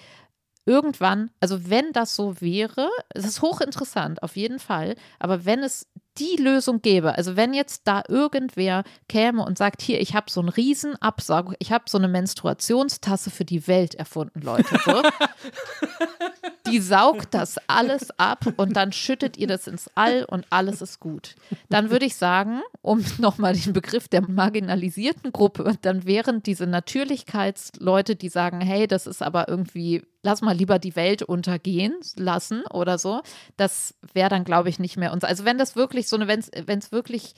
irgendwann, also wenn das so wäre, es ist hochinteressant, auf jeden Fall, aber wenn es die Lösung gäbe, also wenn jetzt da irgendwer käme und sagt, hier, ich habe so einen riesen Absaugung, ich habe so eine Menstruationstasse für die Welt erfunden, Leute, so. die saugt das alles ab und dann schüttet ihr das ins All und alles ist gut. Dann würde ich sagen, um nochmal den Begriff der marginalisierten Gruppe, dann wären diese Natürlichkeitsleute, die sagen, hey, das ist aber irgendwie lass mal lieber die Welt untergehen lassen oder so. Das wäre dann, glaube ich, nicht mehr uns. Also wenn das wirklich so eine, wenn es wirklich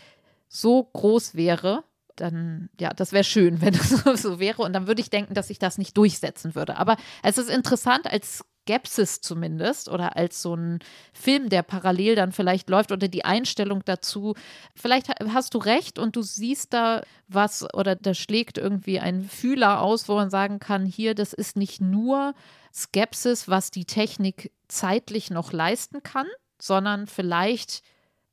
so groß wäre, dann, ja, das wäre schön, wenn das so wäre. Und dann würde ich denken, dass sich das nicht durchsetzen würde. Aber es ist interessant als Skepsis zumindest oder als so ein Film, der parallel dann vielleicht läuft oder die Einstellung dazu. Vielleicht hast du recht und du siehst da was oder da schlägt irgendwie ein Fühler aus, wo man sagen kann, hier, das ist nicht nur Skepsis, was die Technik zeitlich noch leisten kann, sondern vielleicht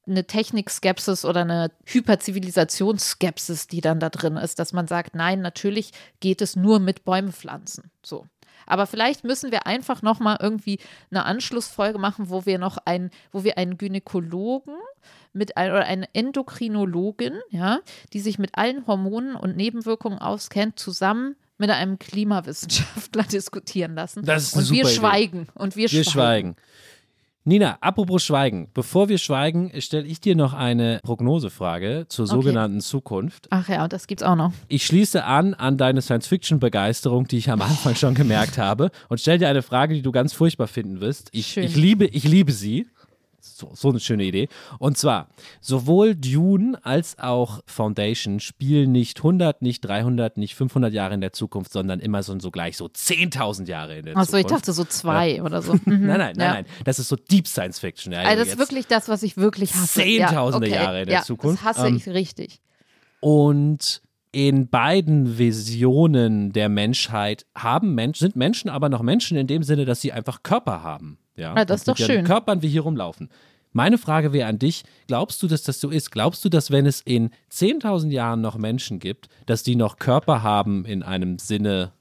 eine Technikskepsis oder eine Hyperzivilisationskepsis, die dann da drin ist, dass man sagt, nein, natürlich geht es nur mit Bäume pflanzen. So. Aber vielleicht müssen wir einfach noch mal irgendwie eine Anschlussfolge machen, wo wir noch ein, wo wir einen Gynäkologen mit ein, oder eine Endokrinologin, ja, die sich mit allen Hormonen und Nebenwirkungen auskennt, zusammen mit einem Klimawissenschaftler diskutieren lassen. Das ist und wir schweigen. Idee. Und wir, wir schweigen. schweigen. Nina, apropos Schweigen. Bevor wir schweigen, stelle ich dir noch eine Prognosefrage zur okay. sogenannten Zukunft. Ach ja, das gibt's auch noch. Ich schließe an an deine Science-Fiction-Begeisterung, die ich am Anfang schon gemerkt habe, und stelle dir eine Frage, die du ganz furchtbar finden wirst. Ich, ich, liebe, ich liebe sie. So, so, eine schöne Idee. Und zwar, sowohl Dune als auch Foundation spielen nicht 100, nicht 300, nicht 500 Jahre in der Zukunft, sondern immer so, so gleich so 10.000 Jahre in der Achso, Zukunft. Achso, ich dachte so zwei ja. oder so. Mhm. nein, nein, nein, ja. nein. Das ist so Deep Science Fiction. Ja, also das ist wirklich das, was ich wirklich hasse. Zehntausende ja, okay. Jahre in der Zukunft. Das hasse ähm, ich richtig. Und in beiden Visionen der Menschheit haben Menschen, sind Menschen aber noch Menschen in dem Sinne, dass sie einfach Körper haben. Ja, ja das ist doch schön. Körpern, wie hier rumlaufen. Meine Frage wäre an dich, glaubst du, dass das so ist? Glaubst du, dass wenn es in 10.000 Jahren noch Menschen gibt, dass die noch Körper haben in einem Sinne,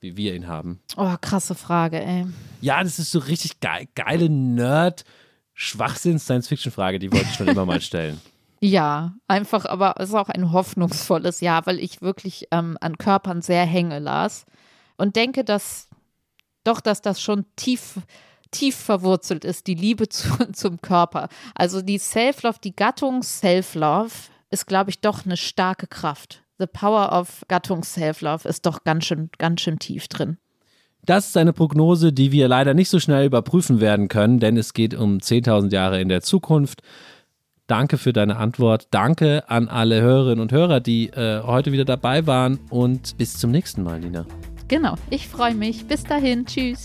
wie wir ihn haben? Oh, krasse Frage, ey. Ja, das ist so richtig geil, geile Nerd- Schwachsinn-Science-Fiction-Frage, die wollte ich schon immer mal stellen. Ja, einfach, aber es ist auch ein hoffnungsvolles Jahr, weil ich wirklich ähm, an Körpern sehr hänge las und denke, dass doch, dass das schon tief tief verwurzelt ist, die Liebe zu, zum Körper. Also die Self-Love, die Gattung Self-Love ist, glaube ich, doch eine starke Kraft. The Power of Gattung Self-Love ist doch ganz schön, ganz schön tief drin. Das ist eine Prognose, die wir leider nicht so schnell überprüfen werden können, denn es geht um 10.000 Jahre in der Zukunft. Danke für deine Antwort. Danke an alle Hörerinnen und Hörer, die äh, heute wieder dabei waren und bis zum nächsten Mal, Nina. Genau, ich freue mich. Bis dahin. Tschüss.